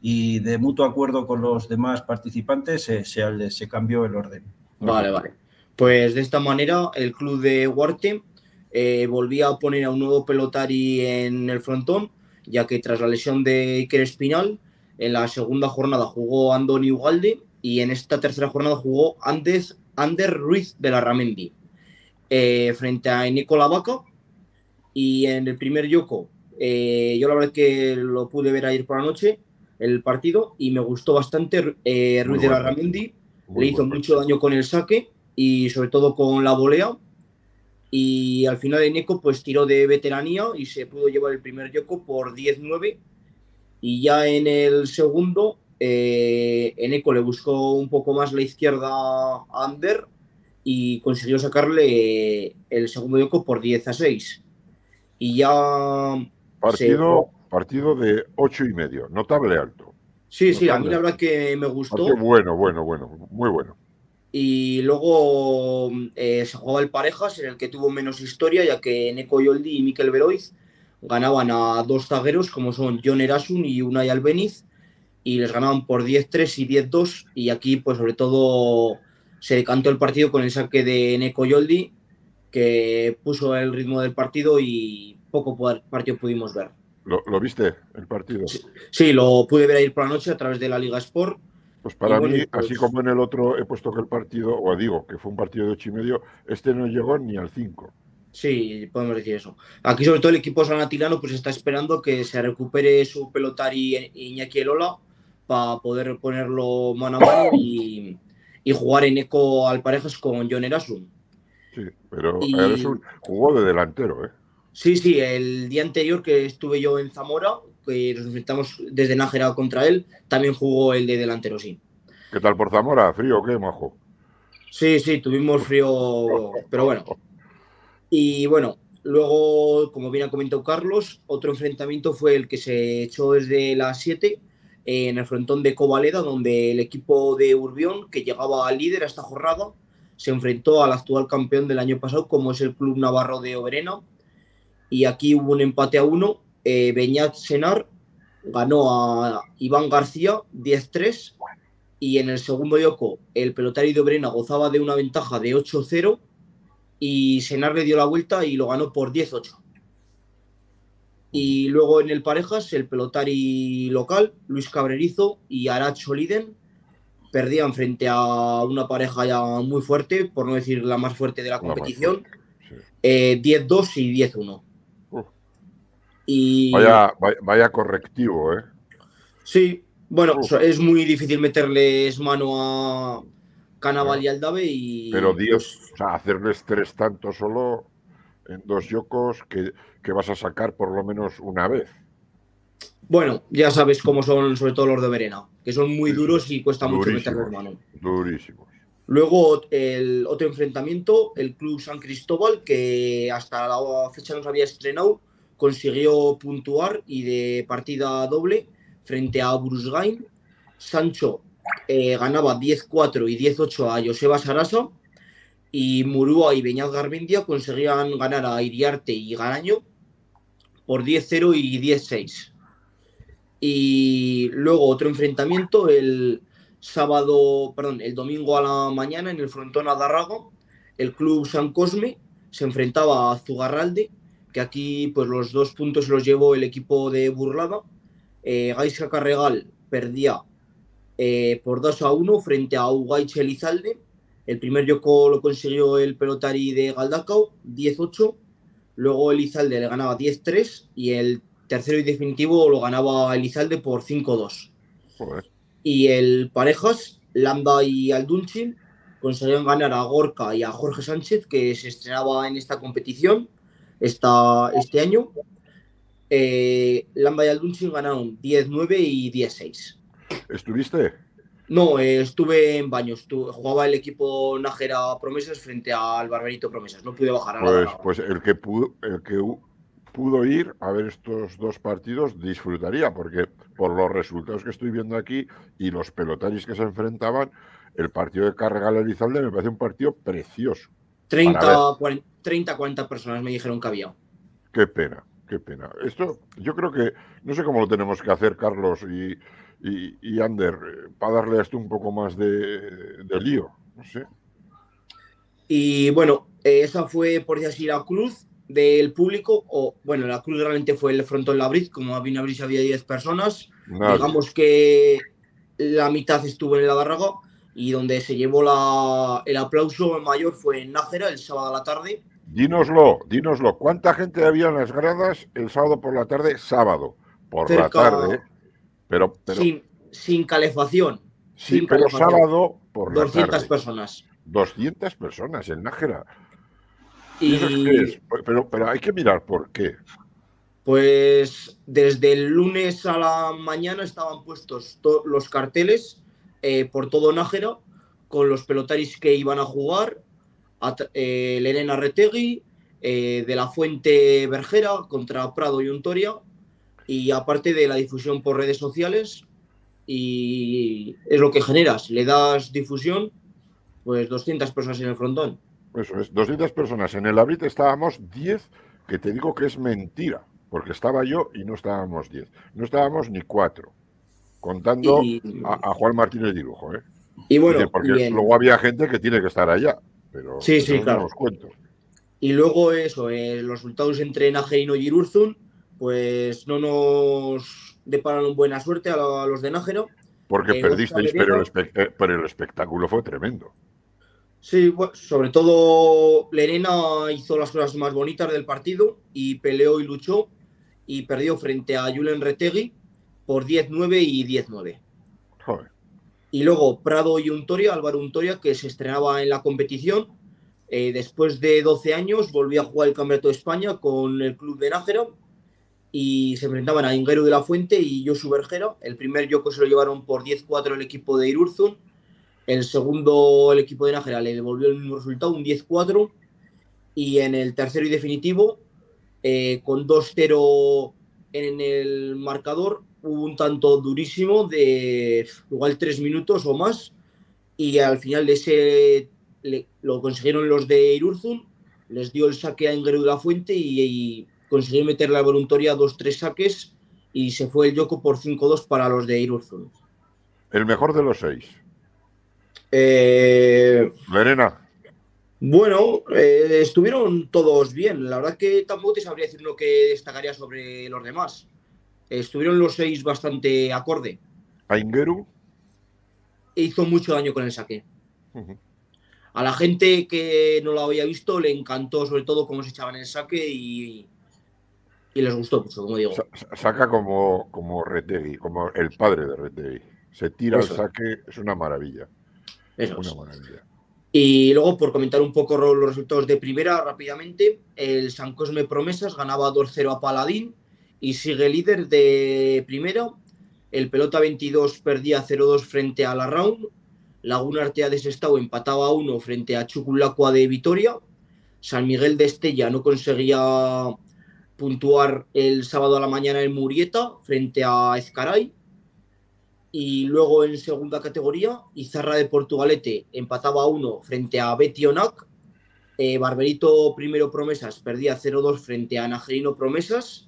y de mutuo acuerdo con los demás participantes se, se, se cambió el orden. Vale, vale. Pues de esta manera el club de Huarte eh, volvía a poner a un nuevo pelotari en el frontón, ya que tras la lesión de Iker Espinal, en la segunda jornada jugó Andoni Ugalde y en esta tercera jornada jugó Andes, Ander Ruiz de la Ramendi eh, frente a Nicola Vaca. Y en el primer Yoko, eh, yo la verdad que lo pude ver ayer por la noche, el partido, y me gustó bastante Ruiz de la Ramendi. Le hizo mucho daño con el saque y sobre todo con la volea. Y al final Eneco pues tiró de veteranía y se pudo llevar el primer Yoko por 10-9. Y ya en el segundo, eh, Eneco le buscó un poco más la izquierda a Ander y consiguió sacarle el segundo Yoko por 10 6. Y ya. Partido, partido de 8 y medio, notable alto. Sí, sí, a mí la verdad que me gustó. bueno, bueno, bueno, muy bueno. Y luego eh, se jugaba el parejas, en el que tuvo menos historia, ya que Neko Yoldi y Mikel Beroiz ganaban a dos zagueros, como son John Erasun y Unai Albeniz, y les ganaban por 10-3 y 10-2. Y aquí, pues sobre todo, se decantó el partido con el saque de Neko Yoldi, que puso el ritmo del partido y poco partido pudimos ver. ¿Lo, viste el partido? Sí, sí, lo pude ver ayer por la noche a través de la Liga Sport pues para mí, así pues como en el otro he puesto que el partido, o digo que fue un partido de ocho y medio, este no llegó ni al 5. Sí, podemos decir eso. Aquí, sobre todo, el equipo sanatilano pues está esperando que se recupere su pelotari Iñaki Elola para poder ponerlo mano a mano y, jugar en eco al parejas con John Erasun. Sí, pero Erasun jugó de delantero, ¿eh? Sí, sí, el día anterior que estuve yo en Zamora, que nos enfrentamos desde Nájera contra él, también jugó el de delantero, sí. ¿Qué tal por Zamora? ¿Frío o qué, majo? Sí, sí, tuvimos frío, pero bueno. Y bueno, luego, como bien ha comentado Carlos, otro enfrentamiento fue el que se echó desde las 7 en el frontón de Covaleda, donde el equipo de Urbión, que llegaba al líder a esta jornada, se enfrentó al actual campeón del año pasado, como es el Club Navarro de Oberena. Y aquí hubo un empate a uno eh, Beñat Senar ganó a Iván García 10-3 y en el segundo Yoko el pelotario de Obrena gozaba de una ventaja de 8-0 y Senar le dio la vuelta y lo ganó por 10-8. Y luego en el parejas el pelotari local, Luis Cabrerizo y Arach Soliden perdían frente a una pareja ya muy fuerte, por no decir la más fuerte de la competición, 10-2 eh, y 10-1. Vaya, vaya, correctivo, ¿eh? Sí, bueno, es muy difícil meterles mano a Canaval y Aldave y... Pero Dios, o sea, hacerles tres tanto solo en dos yocos que, vas a sacar por lo menos una vez. Bueno, ya sabes cómo son sobre todo los de Verena, que son muy duros y cuesta mucho meterlos mano. Durísimos. Luego el otro enfrentamiento, el Club San Cristóbal, que hasta la fecha no se había estrenado, consiguió puntuar y de partida doble frente a Brusgain. Sancho eh, ganaba 10-4 y 10-8 a Joseba Sarasa y Murúa y Beñat Garmendia conseguían ganar a Iriarte y Garaño por 10-0 y 10-6. Y luego otro enfrentamiento el sábado, perdón, el domingo a la mañana en el frontón Adarrago, el club San Cosme se enfrentaba a Zugarralde, que aquí pues los dos puntos los llevó el equipo de Burlada. Eh, Gaisca Carregal perdía eh, por 2 a 1 frente a Ugaiche Elizalde. El primer yoko lo consiguió el pelotari de Galdacao, 10-8. Luego Elizalde le ganaba 10-3 y el tercero y definitivo lo ganaba Elizalde por 5-2. Y el parejas, Landa y Aldunchin, consiguieron ganar a Gorka y a Jorge Sánchez, que se estrenaba en esta competición esta, este año. Eh, Lamba y Aldunchin ganaron 10-9 y 10-6. ¿Estuviste? No, eh, estuve en baños. jugaba el equipo Nájera Promesas frente al Barberito Promesas. No pude bajar a Pues, pues el que pudo, el que pudo ir a ver estos dos partidos disfrutaría, porque por los resultados que estoy viendo aquí y los pelotaris que se enfrentaban, el partido de Carregal Elizalde me parece un partido precioso. 30, 30, 40 personas me dijeron que había. Qué pena, qué pena. Esto yo creo que, no sé cómo lo tenemos que hacer, Carlos y, y, Ander, eh, para darle a esto un poco más de, lío, no sé. Y bueno, eh, esa fue, por decir así, la cruz del público, o bueno, la cruz realmente fue el frontón Labrid, como había había 10 personas, digamos que la mitad estuvo en la Barraga y donde se llevó la, el aplauso mayor fue en Nájera el sábado a la tarde. Dínoslo, dínoslo, ¿cuánta gente había en las gradas el sábado por la tarde, sábado? Por la tarde, pero... sin, sin, calefacción. Sí, pero sábado por la 200 personas. 200 personas en Nájera. Y... Pero, pero hay que mirar por qué. Pues desde el lunes a la mañana estaban puestos los carteles eh, por todo Nájera con los pelotaris que iban a jugar, eh, Lerena Retegui, eh, de la Fuente Bergera contra Prado y Untoria, y aparte de la difusión por redes sociales, y es lo que generas, le das difusión, pues 200 personas en el frontón. Eso es, 200 personas. En el Abrit estábamos 10, que te digo que es mentira, porque estaba yo y no estábamos 10. No estábamos ni 4, contando a, Juan Martínez Dibujo. ¿eh? Y bueno, porque luego había gente que tiene que estar allá, pero sí, sí, claro. cuento. Y luego eso, eh, los resultados entre Najerino y Irurzun, pues no nos depararon buena suerte a, los de Nájero. Porque perdisteis, pero eh, pero el espectáculo fue tremendo. Sí, sobre todo Lerena hizo las cosas más bonitas del partido y peleó y luchó y perdió frente a Julen Retegui por 10-9 y 10-9. Y luego Prado y Untoria, Álvaro Untoria, que se estrenaba en la competición. Eh, después de 12 años volvió a jugar el Campeonato de España con el club de Nájera y se enfrentaban a Inguero de la Fuente y Josu Bergera. El primer Yoko se lo llevaron por 10-4 el equipo de Irurzun el segundo, el equipo de Nájera le devolvió el mismo resultado, un 10-4. Y en el tercero y definitivo, eh, con 2-0 en el marcador, hubo un tanto durísimo de igual tres minutos o más. Y al final de ese lo consiguieron los de Irurzun, les dio el saque a Ingeru de la Fuente y, y consiguieron meter la voluntaria dos, tres saques y se fue el Yoko por 5-2 para los de Irurzun. El mejor de los seis. Eh, Verena. Bueno, eh, estuvieron todos bien. La verdad que tampoco te sabría decir lo que destacaría sobre los demás. Estuvieron los seis bastante acorde. Aingeru. Hizo mucho daño con el saque. A la gente que no lo había visto le encantó sobre todo cómo se echaban el saque y, y les gustó mucho, como digo. saca como, como Retegui, como el padre de Retegui. Se tira el saque, es una maravilla. Y luego, por comentar un poco los resultados de primera rápidamente, el San Cosme Promesas ganaba 2-0 a Paladín y sigue líder de primero. El pelota 22 perdía 0-2 frente a la Round. Laguna Artea de Sestao empataba a 1 frente a Chuculacua de Vitoria. San Miguel de Estella no conseguía puntuar el sábado a la mañana en Murieta frente a Ezcaray. Y luego en segunda categoría, Izarra de Portugalete empataba a 1 frente a Betionac. Eh, Barberito Primero Promesas perdía 0-2 frente a Najerino Promesas.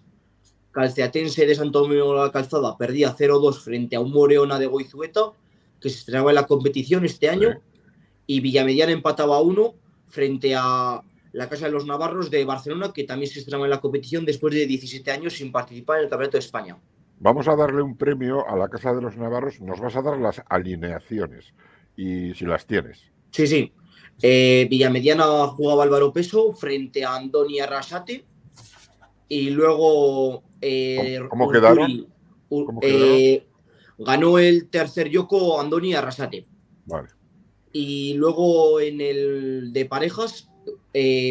Calceatense de Santo Domingo de la Calzada perdía 0-2 frente a un Moreona de Goizueta, que se estrenaba en la competición este año. Y Villamediana empataba a 1 frente a la Casa de los Navarros de Barcelona, que también se estrenaba en la competición después de 17 años sin participar en el Campeonato de España. Vamos a darle un premio a la Casa de los Navarros. Nos vas a dar las alineaciones y si las tienes. Sí, sí. Eh, Villamediana jugaba Álvaro Peso frente a Andoni Arrasate. Y luego. Eh, ¿Cómo, quedaron? Eh, ganó el tercer Yoko Andoni Arrasate. Vale. Y luego en el de parejas,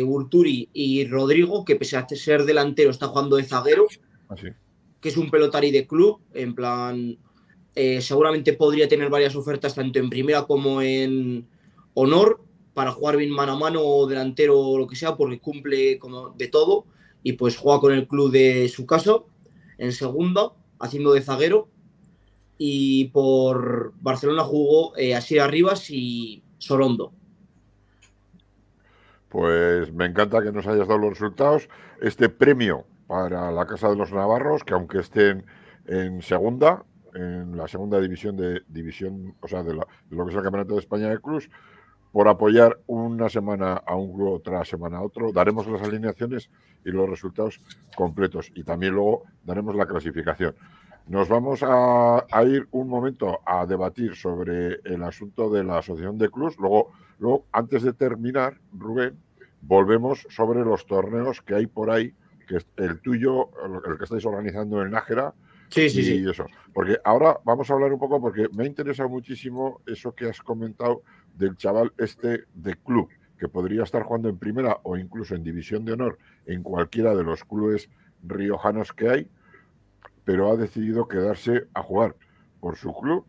Urturi y Rodrigo, que pese a ser delantero, está jugando de zaguero. Así. Ah, que es un pelotari de club. En plan. seguramente podría tener varias ofertas tanto en primera como en honor para jugar bien mano a mano o delantero o lo que sea, porque cumple como de todo y pues juega con el club de su casa en segunda, haciendo de zaguero. Y por Barcelona jugó eh, Así Arribas y Sorondo. Pues me encanta que nos hayas dado los resultados. Este premio para la Casa de los Navarros, que aunque estén en segunda, en la segunda división de división, o sea, de, de lo que es el Campeonato de España de Cruz, por apoyar una semana a un club, otra semana a otro. Daremos las alineaciones y los resultados completos y también luego daremos la clasificación. Nos vamos a, ir un momento a debatir sobre el asunto de la asociación de clubs. Luego, luego, antes de terminar, Rubén, volvemos sobre los torneos que hay por ahí, que es el tuyo, el que estáis organizando en Nájera. Sí, sí, y eso. Porque ahora vamos a hablar un poco, porque me ha interesado muchísimo eso que has comentado del chaval este de club, que podría estar jugando en primera o incluso en división de honor en cualquiera de los clubes riojanos que hay, pero ha decidido quedarse a jugar por su club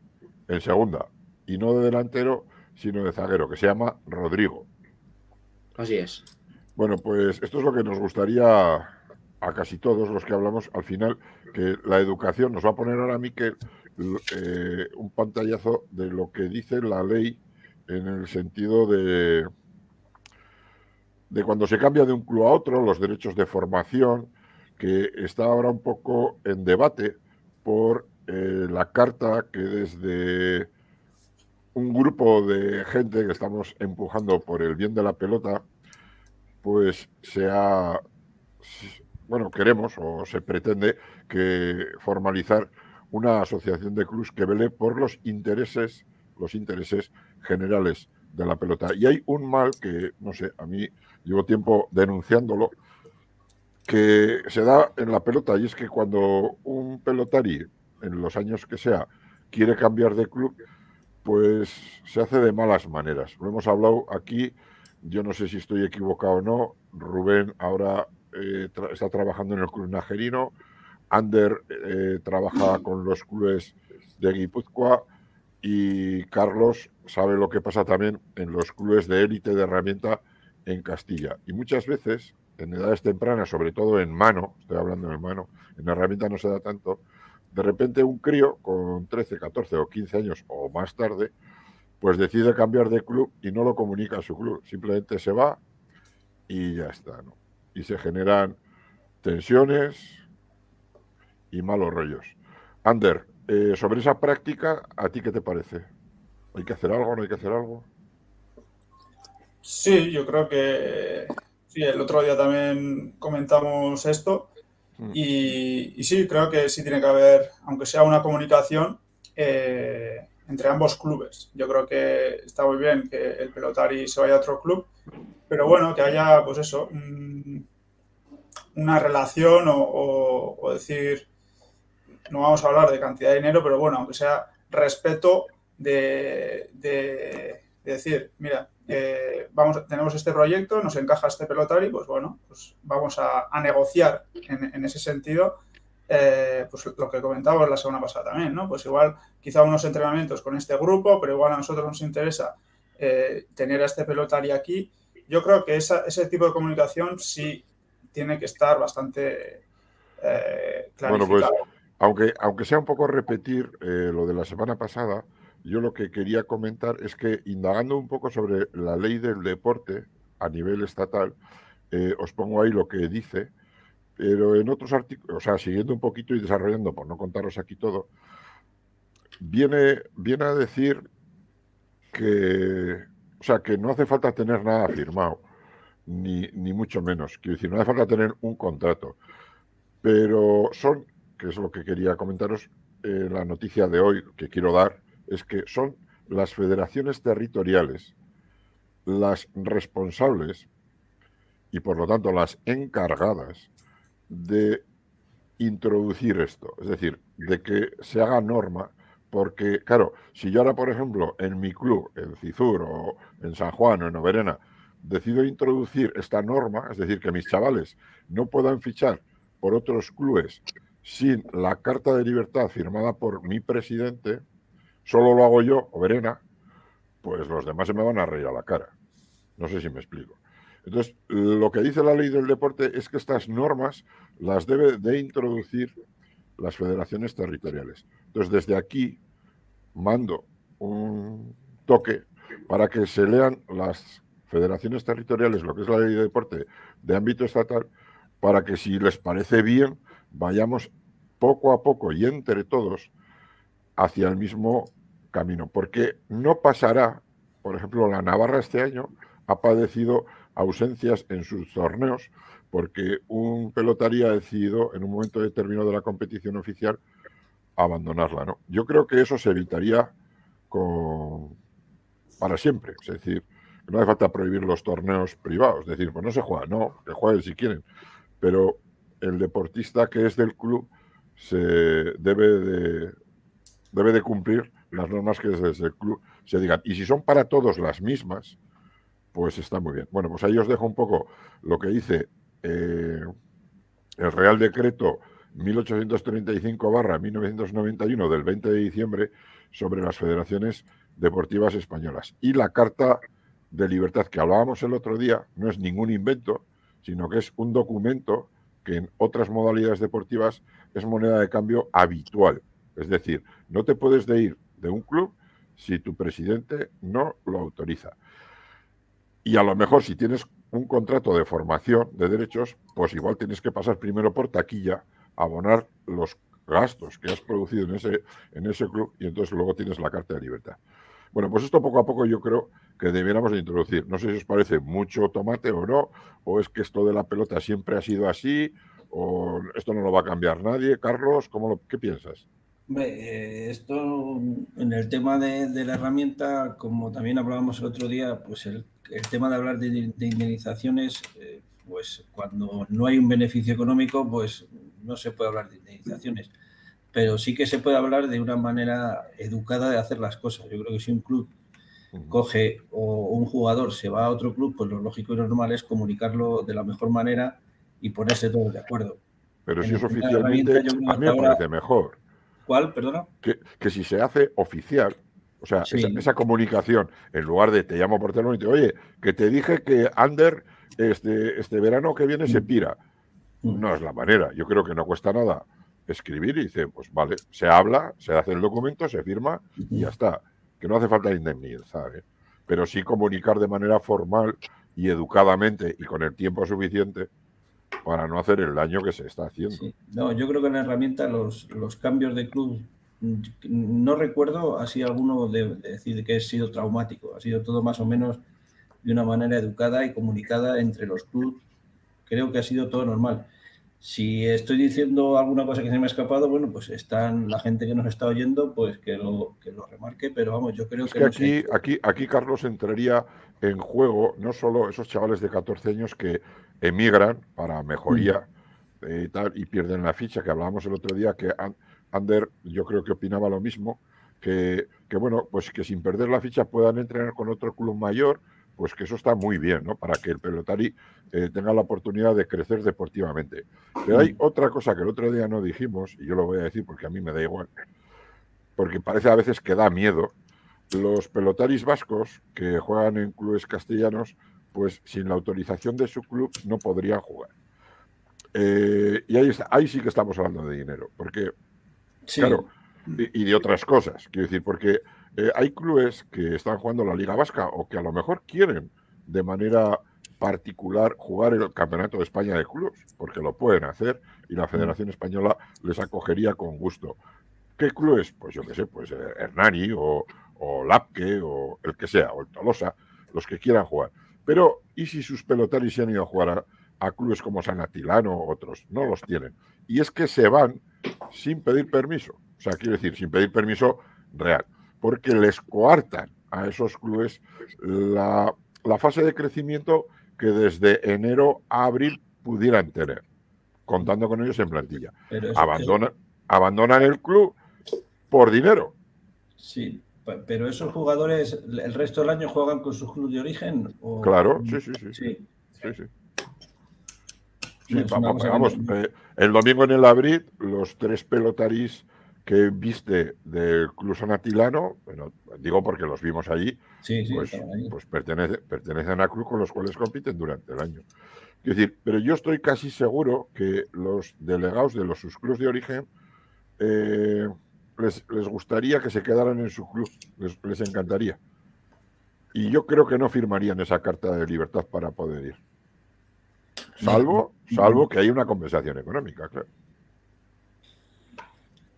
en segunda, y no de delantero, sino de zaguero, que se llama Rodrigo. Así es. Bueno, pues esto es lo que nos gustaría a casi todos los que hablamos al final, que la educación nos va a poner ahora a mí que eh, un pantallazo de lo que dice la ley en el sentido de, de cuando se cambia de un club a otro, los derechos de formación, que está ahora un poco en debate por eh, la carta que desde un grupo de gente que estamos empujando por el bien de la pelota, pues se ha, bueno, queremos o se pretende que formalizar una asociación de clubes que vele por los intereses, los intereses generales de la pelota. Y hay un mal que, no sé, a mí llevo tiempo denunciándolo, que se da en la pelota y es que cuando un pelotari, en los años que sea, quiere cambiar de club, pues se hace de malas maneras. Lo hemos hablado aquí, yo no sé si estoy equivocado o no, Rubén ahora eh, está trabajando en el club nagerino, Ander eh, trabaja (clears throat) con los clubes de Guipúzcoa, y Carlos sabe lo que pasa también en los clubes de élite de herramienta en Castilla. Y muchas veces, en edades tempranas, sobre todo en mano, estoy hablando en mano, en herramienta no se da tanto, de repente un crío con 13, 14 o 15 años o más tarde, pues decide cambiar de club y no lo comunica a su club. Simplemente se va y ya está. ¿no? Y se generan tensiones y malos rollos. Ander, eh, sobre esa práctica, ¿a ti qué te parece? ¿Hay que hacer algo? ¿No hay que hacer algo? Sí, yo creo que sí, el otro día también comentamos esto mm. y, sí, creo que sí tiene que haber, aunque sea una comunicación eh, entre ambos clubes. Yo creo que está muy bien que el pelotari se vaya a otro club, pero bueno, que haya, pues eso, una relación o decir, no vamos a hablar de cantidad de dinero, pero bueno, aunque sea respeto de, decir, mira, eh, vamos, tenemos este proyecto, nos encaja este pelotari, pues bueno, pues vamos a, negociar en, ese sentido eh, pues lo que comentábamos la semana pasada también, ¿no? Pues igual quizá unos entrenamientos con este grupo, pero igual a nosotros nos interesa eh, tener a este pelotario aquí. Yo creo que ese tipo de comunicación sí tiene que estar bastante eh, Bueno, pues aunque, aunque sea un poco repetir lo de la semana pasada, yo lo que quería comentar es que indagando un poco sobre la ley del deporte a nivel estatal, os pongo ahí lo que dice pero en otros artículos, o sea, siguiendo un poquito y desarrollando, por no contaros aquí todo, viene, viene a decir que, o sea, que no hace falta tener nada firmado, ni, ni mucho menos. Quiero decir, no hace falta tener un contrato. Pero son, que es lo que quería comentaros, eh, la noticia de hoy que quiero dar, es que son las federaciones territoriales las responsables y por lo tanto las encargadas de introducir esto, es decir, de que se haga norma, porque, claro, si yo ahora, por ejemplo, en mi club, en Cizur o en San Juan o en Oberena, decido introducir esta norma, es decir, que mis chavales no puedan fichar por otros clubes sin la carta de libertad firmada por mi presidente, solo lo hago yo, Oberena, pues los demás se me van a reír a la cara. No sé si me explico. Entonces, lo que dice la ley del deporte es que estas normas las debe de introducir las federaciones territoriales. Entonces, desde aquí mando un toque para que se lean las federaciones territoriales, lo que es la ley de deporte de ámbito estatal, para que si les parece bien, vayamos poco a poco y entre todos hacia el mismo camino. Porque no pasará, por ejemplo, la Navarra este año ha padecido ausencias en sus torneos porque un pelotaría ha decidido en un momento determinado de la competición oficial abandonarla. ¿no? Yo creo que eso se evitaría con... para siempre. Es decir, no hace falta prohibir los torneos privados. Es decir, pues no se juega, no, que jueguen si quieren. Pero el deportista que es del club se debe de, debe de cumplir las normas que desde el club se digan. Y si son para todos las mismas, pues está muy bien. Bueno, pues ahí os dejo un poco lo que dice eh, el Real Decreto 1835-1991 del 20 de diciembre sobre las federaciones deportivas españolas. Y la Carta de Libertad que hablábamos el otro día no es ningún invento, sino que es un documento que en otras modalidades deportivas es moneda de cambio habitual. Es decir, no te puedes de ir de un club si tu presidente no lo autoriza. Y a lo mejor si tienes un contrato de formación de derechos, pues igual tienes que pasar primero por taquilla, abonar los gastos que has producido en ese, en ese club y entonces luego tienes la carta de libertad. Bueno, pues esto poco a poco yo creo que debiéramos de introducir. No sé si os parece mucho tomate o no, o es que esto de la pelota siempre ha sido así, o esto no lo va a cambiar nadie. Carlos, ¿cómo lo, ¿qué piensas? Eh, esto en el tema de, de, la herramienta, como también hablábamos el otro día, pues el el tema de hablar de, indemnizaciones, eh, pues cuando no hay un beneficio económico, pues no se puede hablar de indemnizaciones. Pero sí que se puede hablar de una manera educada de hacer las cosas. Yo creo que si un club coge o un jugador se va a otro club, pues lo lógico y normal es comunicarlo de la mejor manera y ponerse todos de acuerdo. Pero si es oficialmente, a mí me parece mejor. ¿Cuál? Perdona. Que, que si se hace oficial, o sea, esa, comunicación, en lugar de te llamo por teléfono y te oye, que te dije que Ander este, este verano que viene se mm. pira. Mm. No es la manera. Yo creo que no cuesta nada escribir y dice, pues vale, se habla, se hace el documento, se firma y ya está. Que no hace falta indemnizar, ¿eh? pero sí comunicar de manera formal y educadamente y con el tiempo suficiente para no hacer el daño que se está haciendo. No, yo creo que en la herramienta los, los cambios de club no recuerdo así alguno de, decir que ha sido traumático, ha sido todo más o menos de una manera educada y comunicada entre los clubes. Creo que ha sido todo normal. Si estoy diciendo alguna cosa que se me ha escapado, bueno, pues están la gente que nos está oyendo, pues que lo, que lo remarque, pero vamos, yo creo que... aquí, aquí, aquí, Carlos, entraría en juego no solo esos chavales de 14 años que emigran para mejoría mm. y, tal, y pierden la ficha, que hablábamos el otro día, que Ander, yo creo que opinaba lo mismo, que, bueno, pues que sin perder la ficha puedan entrenar con otro club mayor, pues que eso está muy bien, ¿no? Para que el pelotari eh, tenga la oportunidad de crecer deportivamente. Pero hay otra cosa que el otro día no dijimos, y yo lo voy a decir porque a mí me da igual, porque parece a veces que da miedo. Los pelotaris vascos que juegan en clubes castellanos, pues sin la autorización de su club no podrían jugar. Eh, y ahí, ahí sí que estamos hablando de dinero, porque, claro, y, de otras cosas, quiero decir, porque eh, hay clubes que están jugando la Liga Vasca o que a lo mejor quieren de manera particular jugar el Campeonato de España de Clubes, porque lo pueden hacer y la Federación Española les acogería con gusto. ¿Qué clubes? Pues yo qué sé, pues eh, Hernani o, o Lapke o el que sea, o el Tolosa, los que quieran jugar. Pero, ¿y si sus pelotaris se han ido a jugar a, clubes como San Atilano o otros? No los tienen. Y es que se van sin pedir permiso. O sea, quiero decir, sin pedir permiso real. Porque les coartan a esos clubes la, fase de crecimiento que desde enero a abril pudieran tener, contando con ellos en plantilla. Abandonan, abandonan el club por dinero. Sí, pero esos jugadores el resto del año juegan con su club de origen. Claro, sí, sí, sí. sí. sí, vamos, eh, el domingo en el Abril, los tres pelotaris que viste del Club Sanatilano, bueno, digo porque los vimos allí, pues, pues pertenecen a club con los cuales compiten durante el año. Es decir, pero yo estoy casi seguro que los delegados de los sus clubes de origen eh, les, gustaría que se quedaran en su club, les, encantaría. Y yo creo que no firmarían esa carta de libertad para poder ir. Salvo, salvo que haya una compensación económica, claro.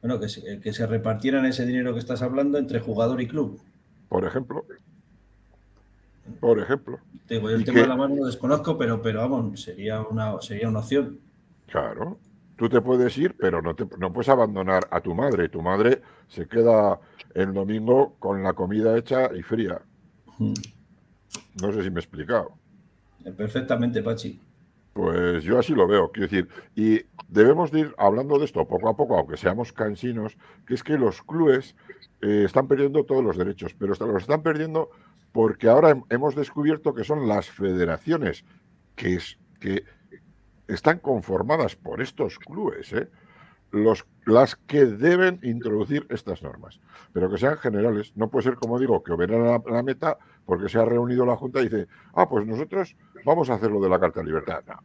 Bueno, que se, que se repartieran ese dinero que estás hablando entre jugador y club. Por ejemplo. Por ejemplo. Tengo, yo el tema de la mano lo desconozco, pero, pero vamos, sería una, sería una opción. Claro. Tú te puedes ir, pero no, te, no puedes abandonar a tu madre. Tu madre se queda el domingo con la comida hecha y fría. Hmm. No sé si me he explicado. Perfectamente, Pachi. Pues yo así lo veo, quiero decir, y debemos ir hablando de esto poco a poco, aunque seamos cansinos, que es que los clubes eh, están perdiendo todos los derechos, pero los están perdiendo porque ahora hemos descubierto que son las federaciones que, es, que están conformadas por estos clubes, ¿eh? Los, las que deben introducir estas normas, pero que sean generales. No puede ser, como digo, que oberan la, la, meta porque se ha reunido la Junta y dice, ah, pues nosotros vamos a hacer lo de la Carta de Libertad. No,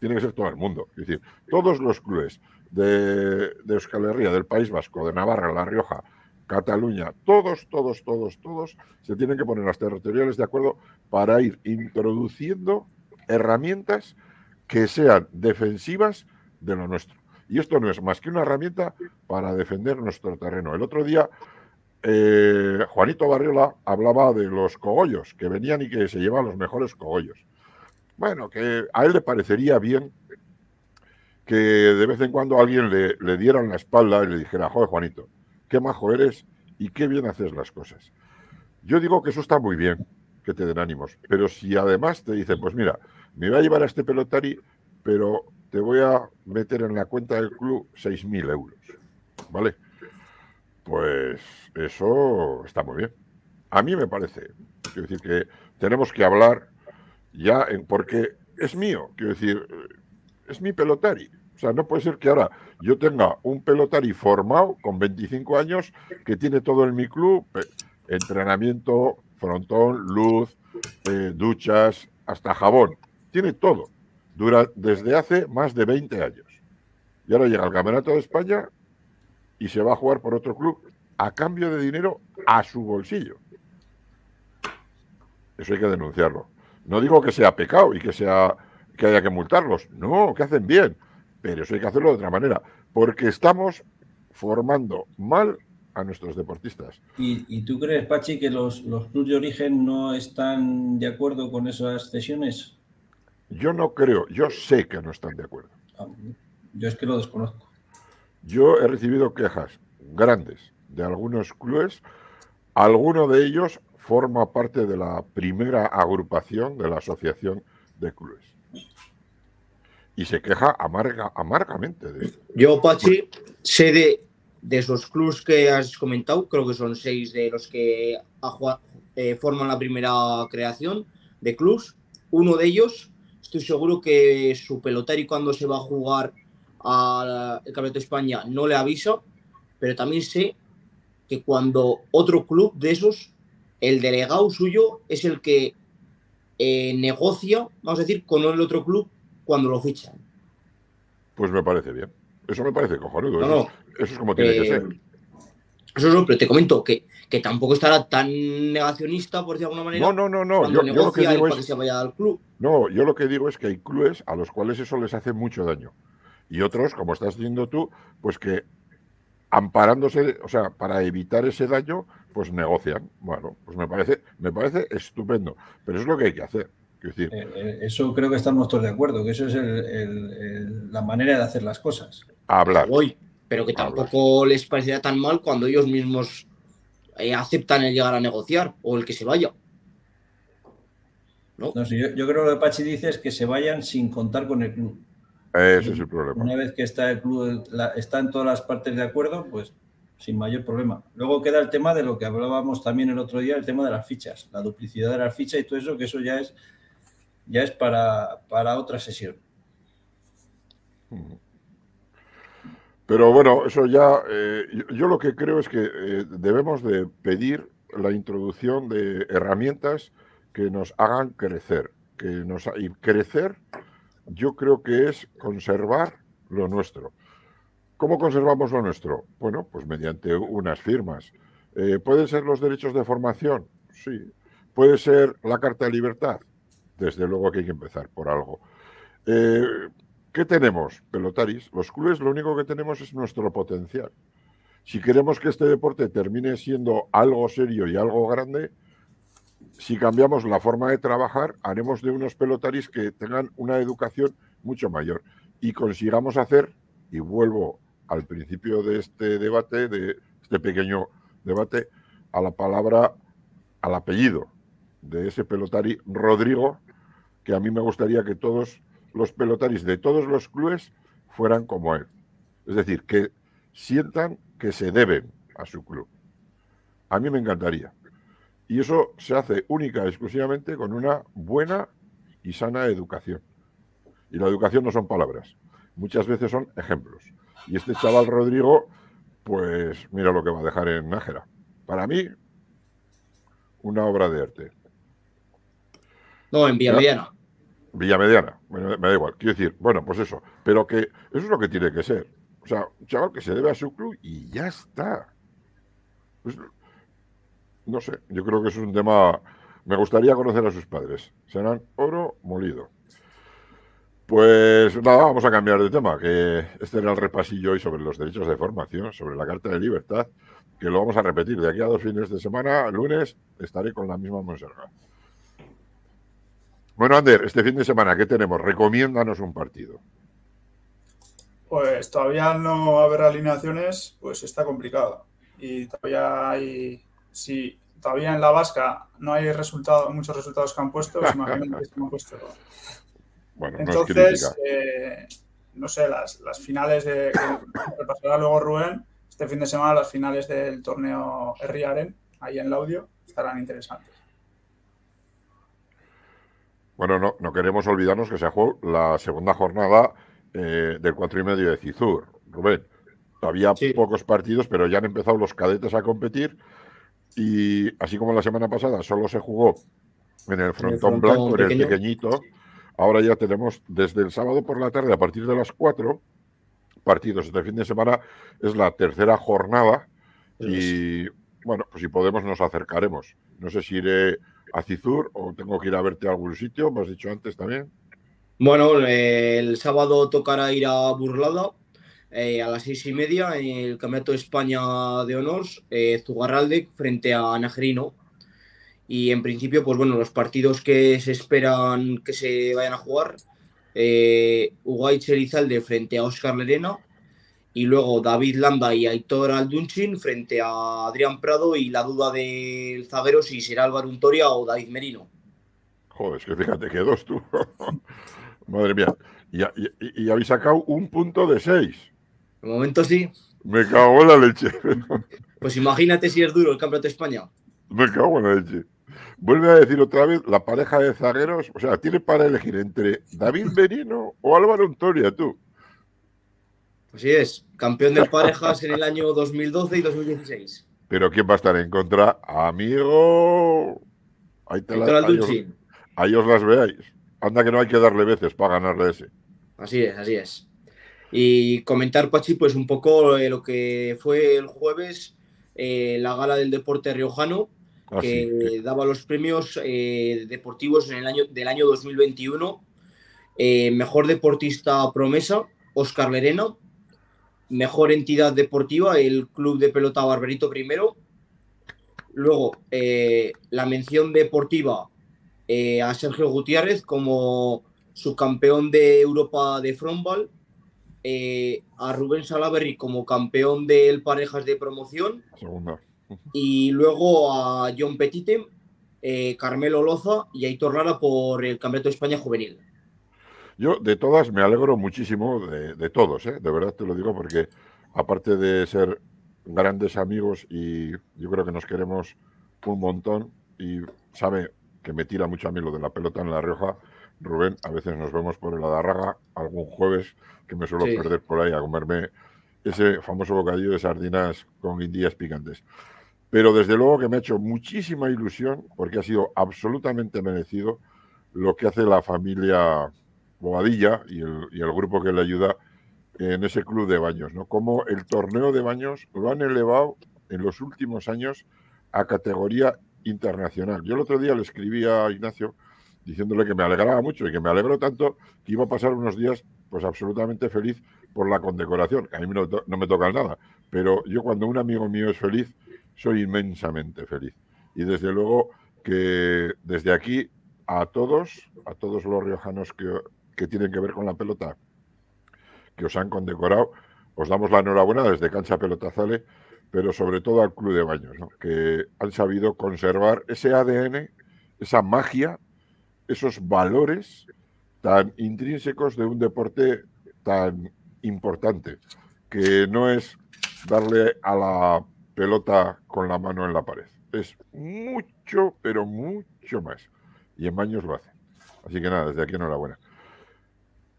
tiene que ser todo el mundo. Es decir, todos los clubes de, de Euskal Herria, del País Vasco, de Navarra, La Rioja, Cataluña, todos, todos, todos, todos se tienen que poner las territoriales de acuerdo para ir introduciendo herramientas que sean defensivas de lo nuestro. Y esto no es más que una herramienta para defender nuestro terreno. El otro día, eh, Juanito Barriola hablaba de los cogollos, que venían y que se llevan los mejores cogollos. Bueno, que a él le parecería bien que de vez en cuando alguien le, le diera en la espalda y le dijera, joder, Juanito, qué majo eres y qué bien haces las cosas. Yo digo que eso está muy bien, que te den ánimos, pero si además te dicen, pues mira, me voy a llevar a este pelotari, pero te voy a meter en la cuenta del club 6.000 euros, ¿vale? Pues eso está muy bien. A mí me parece. Quiero decir que tenemos que hablar ya, en, porque es mío, quiero decir, es mi pelotari. O sea, no puede ser que ahora yo tenga un pelotari formado con 25 años que tiene todo en mi club, entrenamiento, frontón, luz, eh, duchas, hasta jabón. Tiene todo. Dura desde hace más de 20 años. Y ahora llega al Campeonato de España y se va a jugar por otro club a cambio de dinero a su bolsillo. Eso hay que denunciarlo. No digo que sea pecado y que sea que haya que multarlos. No, que hacen bien. Pero eso hay que hacerlo de otra manera. Porque estamos formando mal a nuestros deportistas. ¿Y, tú crees, Pachi, que los, los clubes de origen no están de acuerdo con esas cesiones? Yo no creo, yo sé que no están de acuerdo. Ah, yo es que lo desconozco. Yo he recibido quejas grandes de algunos clubes. Alguno de ellos forma parte de la primera agrupación de la Asociación de Clubes. Y se queja amarga, amargamente de. Yo, Pachi, sé de, esos clubes que has comentado, creo que son seis de los que eh, forman la primera creación. de clubs. Uno de ellos, estoy seguro que su pelotari cuando se va a jugar al Campeonato de España no le avisa, pero también sé que cuando otro club de esos, el delegado suyo es el que eh, negocia, vamos a decir, con el otro club cuando lo fichan. Pues me parece bien. Eso me parece cojonudo. eso, es como tiene que ser. Eso no, pero te comento que, que tampoco estará tan negacionista, por decirlo de alguna manera. No, no, no, no. Yo, lo que digo es, que se vaya al club. No, yo lo que digo es que hay clubes a los cuales eso les hace mucho daño. Y otros, como estás diciendo tú, pues que amparándose, o sea, para evitar ese daño, pues negocian. Bueno, pues me parece, me parece estupendo. Pero es lo que hay que hacer. Decir, eh, eh, eso creo que estamos todos de acuerdo, que eso es la manera de hacer las cosas. Hablar. Hoy, pero que tampoco les parecería tan mal cuando ellos mismos eh, aceptan el llegar a negociar o el que se vaya. ¿No? yo, creo que lo que Pachi dice es que se vayan sin contar con el club. Ese es el problema. Una vez que está el club, está en todas las partes de acuerdo, pues sin mayor problema. Luego queda el tema de lo que hablábamos también el otro día, el tema de las fichas, la duplicidad de las fichas y todo eso, que eso ya es, ya es para, para otra sesión. Pero bueno, eso ya, eh, yo, lo que creo es que eh, debemos de pedir la introducción de herramientas que nos hagan crecer, que nos y crecer yo creo que es conservar lo nuestro. ¿Cómo conservamos lo nuestro? Bueno, pues mediante unas firmas. Eh, ¿Pueden ser los derechos de formación? Sí. ¿Puede ser la Carta de Libertad? Desde luego que hay que empezar por algo. Eh, ¿Qué tenemos, pelotaris? Los clubes lo único que tenemos es nuestro potencial. Si queremos que este deporte termine siendo algo serio y algo grande, si cambiamos la forma de trabajar, haremos de unos pelotaris que tengan una educación mucho mayor y consigamos hacer, y vuelvo al principio de este debate, de este pequeño debate, a la palabra, al apellido de ese pelotari, Rodrigo, que a mí me gustaría que todos los pelotaris de todos los clubes fueran como él. Es decir, que sientan que se deben a su club. A mí me encantaría. Y eso se hace única y exclusivamente con una buena y sana educación. Y la educación no son palabras, muchas veces son ejemplos. Y este chaval Rodrigo, pues mira lo que va a dejar en Nájera. Para mí, una obra de arte. No, en Villamediana. Villamediana, me, me da igual. Quiero decir, bueno, pues eso. Pero que eso es lo que tiene que ser. O sea, un chaval que se debe a su club y ya está. Pues, no sé, yo creo que es un tema. Me gustaría conocer a sus padres. Serán oro molido. Pues nada, vamos a cambiar de tema, que este era el repasillo hoy sobre los derechos de formación, sobre la Carta de Libertad, que lo vamos a repetir. De aquí a dos fines de semana, lunes, estaré con la misma Monserrat. Bueno, Ander, este fin de semana, ¿qué tenemos? Recomiéndanos un partido. Pues todavía no haber alineaciones, pues está complicado. Y todavía hay si todavía en la vasca no hay resultados, muchos resultados que han puesto, pues (laughs) imagino que se han puesto. Bueno, Entonces, eh, no, sé, las, las finales de. Que (coughs) pasará luego Rubén, este fin de semana, las finales del torneo Riaren, ahí en el audio, estarán interesantes. Bueno, no, no queremos olvidarnos que se jugado la segunda jornada eh, del cuatro y medio de Cizur, Rubén. Todavía pocos partidos, pero ya han empezado los cadetes a competir y así como la semana pasada solo se jugó en el frontón, blanco, en el pequeñito, ahora ya tenemos desde el sábado por la tarde a partir de las 4 partidos. Este fin de semana es la tercera jornada y bueno, pues si podemos nos acercaremos. No sé si iré a Cizur o tengo que ir a verte a algún sitio, me has dicho antes también. Bueno, el sábado tocará ir a Burlada eh, a las seis y media en el Campeonato de España de Honors, eh, Zugarralde frente a Najerino. Y en principio, pues bueno, los partidos que se esperan que se vayan a jugar, eh, Ugay Cherizalde frente a Oscar Lerena y luego David Landa y Aitor Aldunchin frente a Adrián Prado y la duda del zaguero si será Álvaro Untoria o David Merino. Joder, es que fíjate que dos tú. (laughs) Madre mía. y, habéis sacado un punto de seis. De momento sí. Me cago en la leche. (laughs) Pues imagínate si es duro el Campeonato de España. Me cago en la leche. vuelve a decir otra vez la pareja de zagueros. O sea, tiene para elegir entre David Benino o Álvaro Antonia, tú. Así es, campeón de parejas en el año 2012 y 2016. Pero ¿quién va a estar en contra? Amigo. Ahí, te la, ahí, os, ahí os las veáis. Anda que no hay que darle veces para ganarle ese. Así es, así es. Y comentar, Pachi, pues un poco eh, lo que fue el jueves eh, la gala del deporte riojano, ah, que daba los premios eh, deportivos en el año, del año 2021. mejor deportista promesa, Oscar Lerena. Mejor entidad deportiva, el Club de Pelota Barberito primero. Luego, la mención deportiva a Sergio Gutiérrez como subcampeón de Europa de frontball eh, a Rubén Salaberry como campeón del parejas de promoción. Y luego a John Petite, eh, Carmelo Loza y Aitor Lara por el Campeonato de España Juvenil. Yo de todas me alegro muchísimo de, todos, ¿eh? de verdad te lo digo, porque aparte de ser grandes amigos y yo creo que nos queremos un montón y sabe que me tira mucho a mí lo de la pelota en La Rioja, Rubén, a veces nos vemos por el Adarraga algún jueves que me suelo perder por ahí a comerme ese famoso bocadillo de sardinas con guindillas picantes. Pero desde luego que me ha hecho muchísima ilusión porque ha sido absolutamente merecido lo que hace la familia y el, y el grupo que le ayuda en ese club de baños, ¿no? Como el torneo de baños lo han elevado en los últimos años a categoría internacional. Yo el otro día le escribí a Ignacio diciéndole que me alegraba mucho y que me alegro tanto que iba a pasar unos días pues absolutamente feliz por la condecoración. A mí no, no me toca nada, pero yo cuando un amigo mío es feliz, soy inmensamente feliz. Y desde luego que desde aquí a todos, a todos los riojanos que, que tienen que ver con la pelota, que os han condecorado, os damos la enhorabuena desde Cancha Pelotazale, pero sobre todo al Club de Baños, que han sabido conservar ese ADN, esa magia esos valores tan intrínsecos de un deporte tan importante, que no es darle a la pelota con la mano en la pared. Es mucho, pero mucho más. Y en baños lo hace. Así que nada, desde aquí enhorabuena.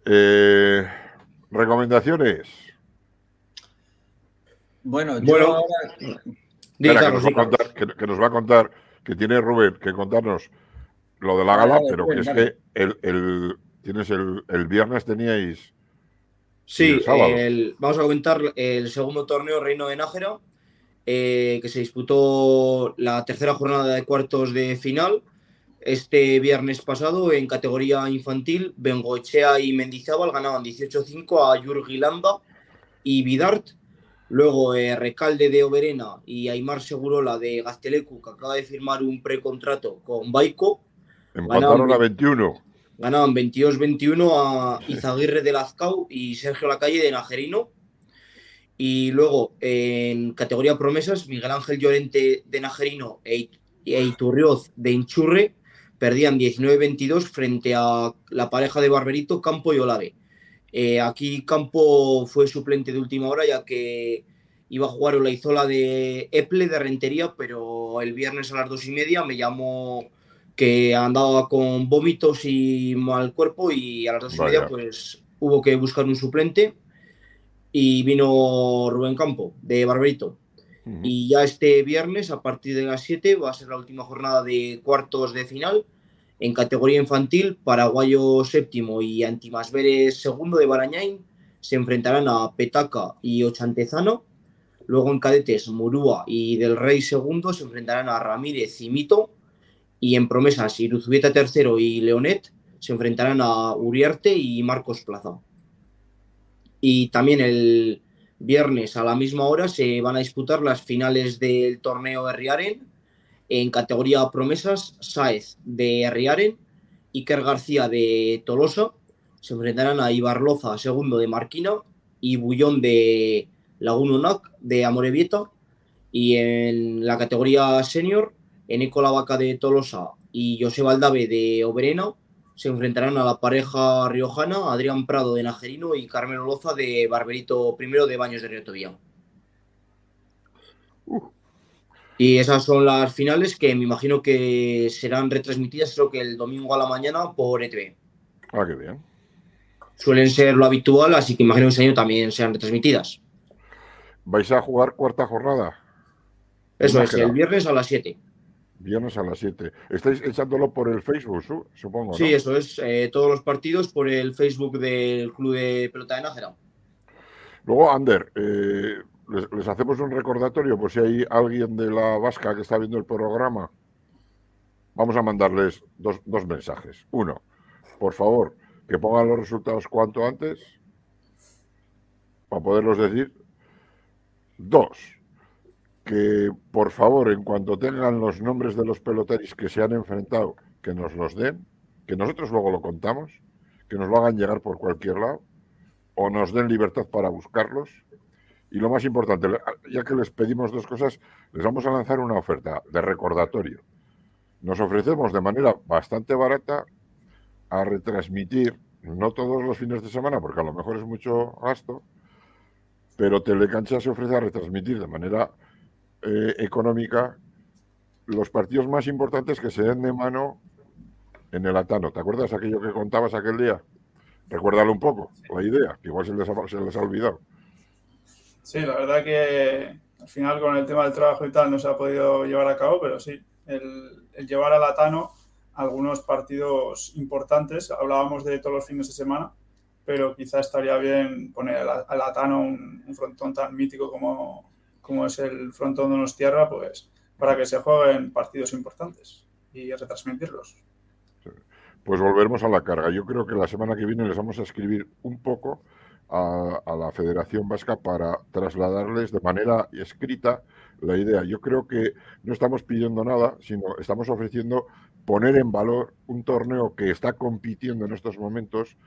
Eh, recomendaciones. Bueno, yo ahora... que nos va a contar, que tiene Rubén que contarnos lo de la gala, pero que es que el, tienes el, viernes teníais. Sí, vamos a comentar el segundo torneo Reino de Nájera, eh, que se disputó la tercera jornada de cuartos de final. Este viernes pasado, en categoría infantil, Bengochea y Mendizábal ganaban 18-5 a Yurgilanda y Vidart. Luego eh, Recalde de Oberena y Aymar Segurola de Gaztelecu, que acaba de firmar un precontrato con Baico, Empataron a 21. Ganaban 22-21 a Izaguirre de Lazcao y Sergio Lacalle de Najerino. Y luego en categoría promesas, Miguel Ángel Llorente de Najerino e, Iturrioz de Inchurre perdían 19-22 frente a la pareja de Barberito, Campo y Olave. Eh, aquí Campo fue suplente de última hora ya que iba a jugar Olaizola de Eple de Rentería, pero el viernes a las dos y media me llamó que andaba con vómitos y mal cuerpo y a las dos y media pues hubo que buscar un suplente y vino Rubén Campo de Barberito. Y ya este viernes, a partir de las 7, va a ser la última jornada de cuartos de final. En categoría infantil, Paraguayo séptimo y Antimasveres segundo de Barañain se enfrentarán a Petaca y Ochantezano. Luego en cadetes, Murúa y Del Rey segundo se enfrentarán a Ramírez y Mito y en promesas, Iruzubieta tercero y Leonet se enfrentarán a Uriarte y Marcos Plaza. Y también el viernes a la misma hora se van a disputar las finales del torneo de Riaren. En categoría promesas, Saez de Riaren, Iker García de Tolosa se enfrentarán a Ibarloza, segundo de Marquina, y Bullón de Lagunonac de Amorebieta. Y en la categoría senior, Eneco Vaca de Tolosa y José Valdave de Oberena se enfrentarán a la pareja riojana Adrián Prado de Najerino y Carmelo Loza de Barberito I de Baños de Río Tobía. Y esas son las finales que me imagino que serán retransmitidas, creo que el domingo a la mañana por ETV. Ah, qué bien. Suelen ser lo habitual, así que imagino que este año también sean retransmitidas. ¿Vais a jugar cuarta jornada? Eso es, el viernes a las 7. Viernes a las 7. Estáis echándolo por el Facebook, supongo. Sí, eso es. Eh, todos los partidos por el Facebook del Club de Pelota de Nájera. Luego, Ander, eh, les, hacemos un recordatorio por si hay alguien de la Vasca que está viendo el programa. Vamos a mandarles dos, dos mensajes. Uno, por favor, que pongan los resultados cuanto antes para poderlos decir. Dos, que por favor, en cuanto tengan los nombres de los peloteris que se han enfrentado, que nos los den, que nosotros luego lo contamos, que nos lo hagan llegar por cualquier lado, o nos den libertad para buscarlos y lo más importante, ya que les pedimos dos cosas, les vamos a lanzar una oferta de recordatorio. Nos ofrecemos de manera bastante barata a retransmitir, no todos los fines de semana, porque a lo mejor es mucho gasto, pero Telecancha se ofrece a retransmitir de manera eh, económica los partidos más importantes que se den de mano en el Atano. ¿Te acuerdas aquello que contabas aquel día? Recuérdalo un poco, la idea, que igual se les se les ha olvidado. Sí, la verdad que al final con el tema del trabajo y tal no se ha podido llevar a cabo, pero sí, el, llevar al Atano algunos partidos importantes. Hablábamos de todos los fines de semana, pero quizá estaría bien poner al, Atano un, frontón tan mítico como, como es el frontón de los Tierra, pues para que se jueguen partidos importantes y retransmitirlos. Pues volveremos a la carga. Yo creo que la semana que viene les vamos a escribir un poco a, la Federación Vasca para trasladarles de manera escrita la idea. Yo creo que no estamos pidiendo nada, sino estamos ofreciendo poner en valor un torneo que está compitiendo en estos momentos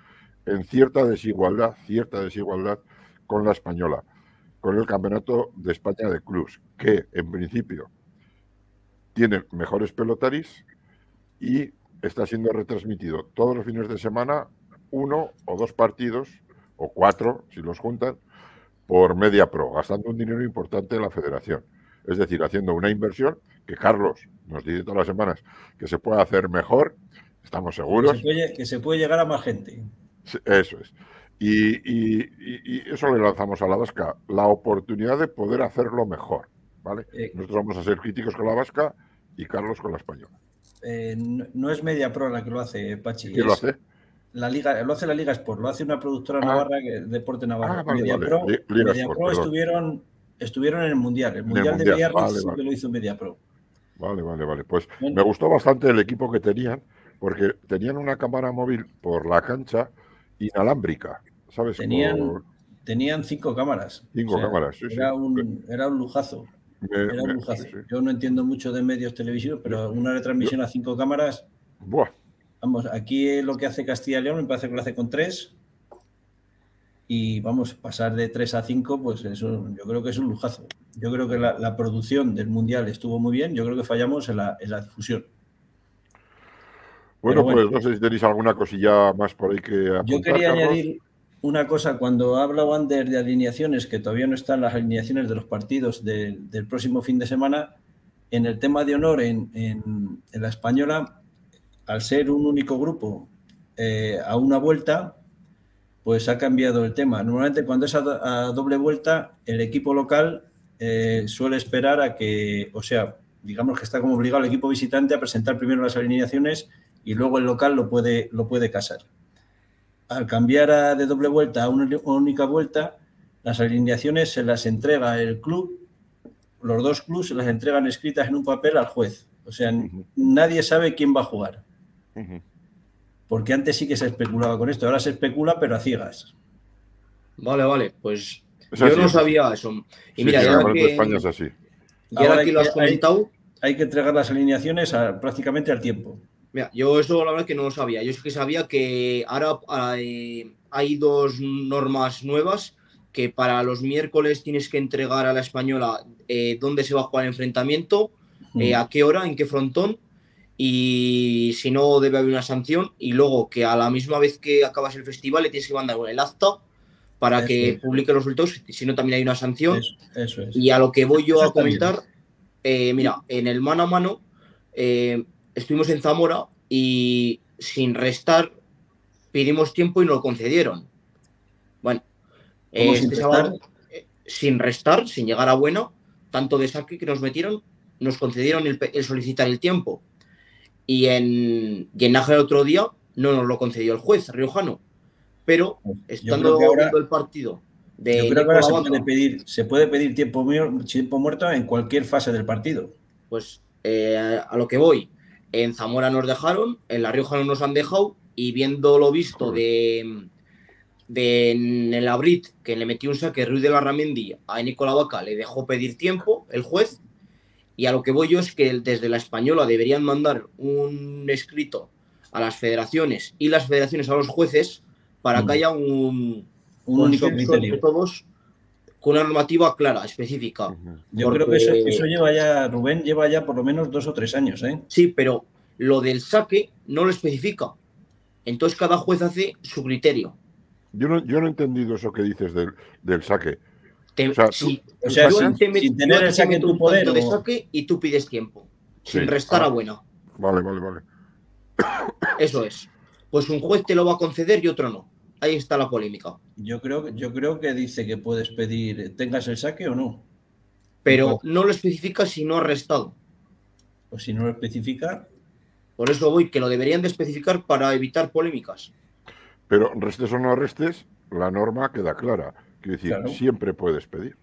en cierta desigualdad, cierta desigualdad con la española, con el Campeonato de España de Clubs, que en principio tiene mejores pelotaris y está siendo retransmitido todos los fines de semana uno o dos partidos o cuatro, si los juntan, por Media Pro, gastando un dinero importante en la federación. Es decir, haciendo una inversión que Carlos nos dice todas las semanas que se puede hacer mejor, estamos seguros. Que se puede, llegar a más gente. Eso es. Y, eso le lanzamos a la vasca, la oportunidad de poder hacerlo mejor. ¿vale? Eh, Nosotros vamos a ser críticos con la vasca y Carlos con la española. Eh, no, es Media Pro la que lo hace, Pachi. ¿Quién lo hace? la liga, lo hace la Liga Sport, lo hace una productora ah. navarra, que, Deporte Navarra. Ah, MediaPro, Pro estuvieron, estuvieron en el Mundial. El Mundial, de Villarreal que lo hizo MediaPro. Vale, vale, vale. Pues me gustó bastante el equipo que tenían, porque tenían una cámara móvil por la cancha inalámbrica, ¿sabes? Tenían, tenían cinco cámaras. Cinco cámaras, sí, era Un, era un lujazo. era un lujazo. Yo no entiendo mucho de medios televisivos, pero una retransmisión a cinco cámaras. Buah, Vamos, aquí lo que hace Castilla y León me parece que lo hace con tres. Y vamos, pasar de tres a cinco, pues eso yo creo que es un lujazo. Yo creo que la, producción del Mundial estuvo muy bien, yo creo que fallamos en la, difusión. Bueno, pues no sé si tenéis alguna cosilla más por ahí que apuntar, Yo quería añadir una cosa, cuando habla Wander de alineaciones, que todavía no están las alineaciones de los partidos del próximo fin de semana, en el tema de honor en, la española, al ser un único grupo eh, a una vuelta, pues ha cambiado el tema. Normalmente cuando es a, doble vuelta, el equipo local eh, suele esperar a que, o sea, digamos que está como obligado el equipo visitante a presentar primero las alineaciones y luego el local lo puede, lo puede casar. Al cambiar de doble vuelta a una única vuelta, las alineaciones se las entrega el club, los dos clubes se las entregan escritas en un papel al juez. O sea, nadie sabe quién va a jugar. Porque antes sí que se especulaba con esto, ahora se especula, pero a ciegas. Vale, vale, pues yo no sabía eso. Y mira, ya que, España es así. aquí lo has comentado. Hay, que entregar las alineaciones prácticamente al tiempo. Mira, yo eso la verdad que no lo sabía. Yo es que sabía que ahora hay, dos normas nuevas que para los miércoles tienes que entregar a la española eh, dónde se va a jugar el enfrentamiento, eh, a qué hora, en qué frontón y si no debe haber una sanción y luego que a la misma vez que acabas el festival le tienes que mandar el acta para que publique los resultados, si no también hay una sanción. Eso, es. Y a lo que voy yo a comentar eh, mira, en el mano a mano eh, estuvimos en Zamora y sin restar pedimos tiempo y nos lo concedieron. Bueno, ¿Cómo sin este sábado, eh, sin restar, sin llegar a bueno, tanto de saque que nos metieron, nos concedieron el, solicitar el tiempo. Y en, y en el otro día no nos lo concedió el juez riojano. Pero estando ahora- el partido de Yo creo que ahora se puede pedir, se puede pedir tiempo, mu- tiempo muerto en cualquier fase del partido. pues eh, a lo que voy, en Zamora nos dejaron, en La Rioja no nos han dejado, y viendo lo visto de, de en el Abrit, que le metió un saque Ruiz de la Ramendi a Nicola Vaca, le dejó pedir tiempo el juez, y a lo que voy yo es que desde la española deberían mandar un escrito a las federaciones y las federaciones a los jueces para Mm. que haya un, Un único criterio. todos con una normativa clara, específica. Yo Porque- creo que eso, eso lleva ya, Rubén lleva ya por lo menos dos o tres años, ¿eh? Sí, pero lo del saque no lo especifica. Entonces cada juez hace su criterio. Yo no, yo no he entendido eso que dices del, del saque. Te- O sea, tú- si- O sea, yo sin, te met- sin tener el saque en tu un poder. de saque y tú pides tiempo, Sí. sin restar Ah. a buena. Vale, vale, vale. (coughs) Eso es. Pues un juez te lo va a conceder y otro no. Ahí está la polémica. Yo creo, yo creo que dice que puedes pedir, tengas el saque o no. Pero no lo especifica si no ha restado. O si no lo especifica, Por eso voy, que lo deberían de especificar para evitar polémicas. Pero restes o no restes, la norma queda clara. Quiero decir, Claro. siempre puedes pedir.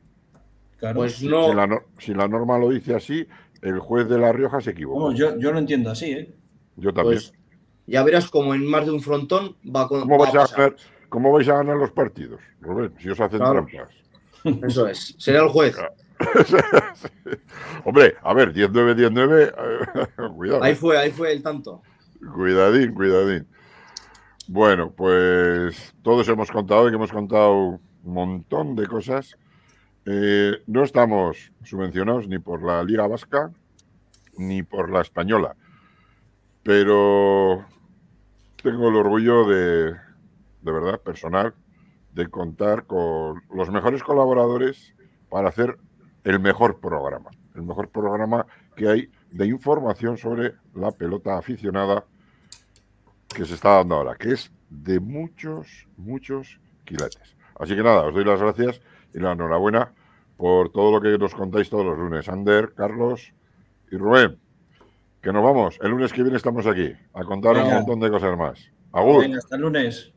claro. Pues Si no, la, no- si la norma lo dice así, el juez de La Rioja se equivoca. Vamos, yo, yo lo entiendo así, ¿eh? Yo también. pues ya verás como en más de un frontón va, con, ¿Cómo, va vais a pasar. ganar, ¿Cómo vais a ganar los partidos, Rubén? Si os hacen Claro. trampas. (laughs) Eso es. Será el juez. (laughs) Hombre, a ver, 19, 19, eh, (laughs) cuidado. Ahí fue, ahí fue el tanto. Cuidadín, cuidadín. Bueno, pues todos hemos contado y que hemos contado un montón de cosas. Eh, no estamos subvencionados ni por la Liga Vasca ni por la Española, pero tengo el orgullo de, de verdad, personal, de contar con los mejores colaboradores para hacer el mejor programa, el mejor programa que hay de información sobre la pelota aficionada que se está dando ahora, que es de muchos, muchos quilates. Así que nada, os doy las gracias y la enhorabuena por todo lo que nos contáis todos los lunes. Ander, Carlos y Rubén, que nos vamos. El lunes que viene estamos aquí a contar un montón de cosas más. Agur. Venga, hasta el lunes.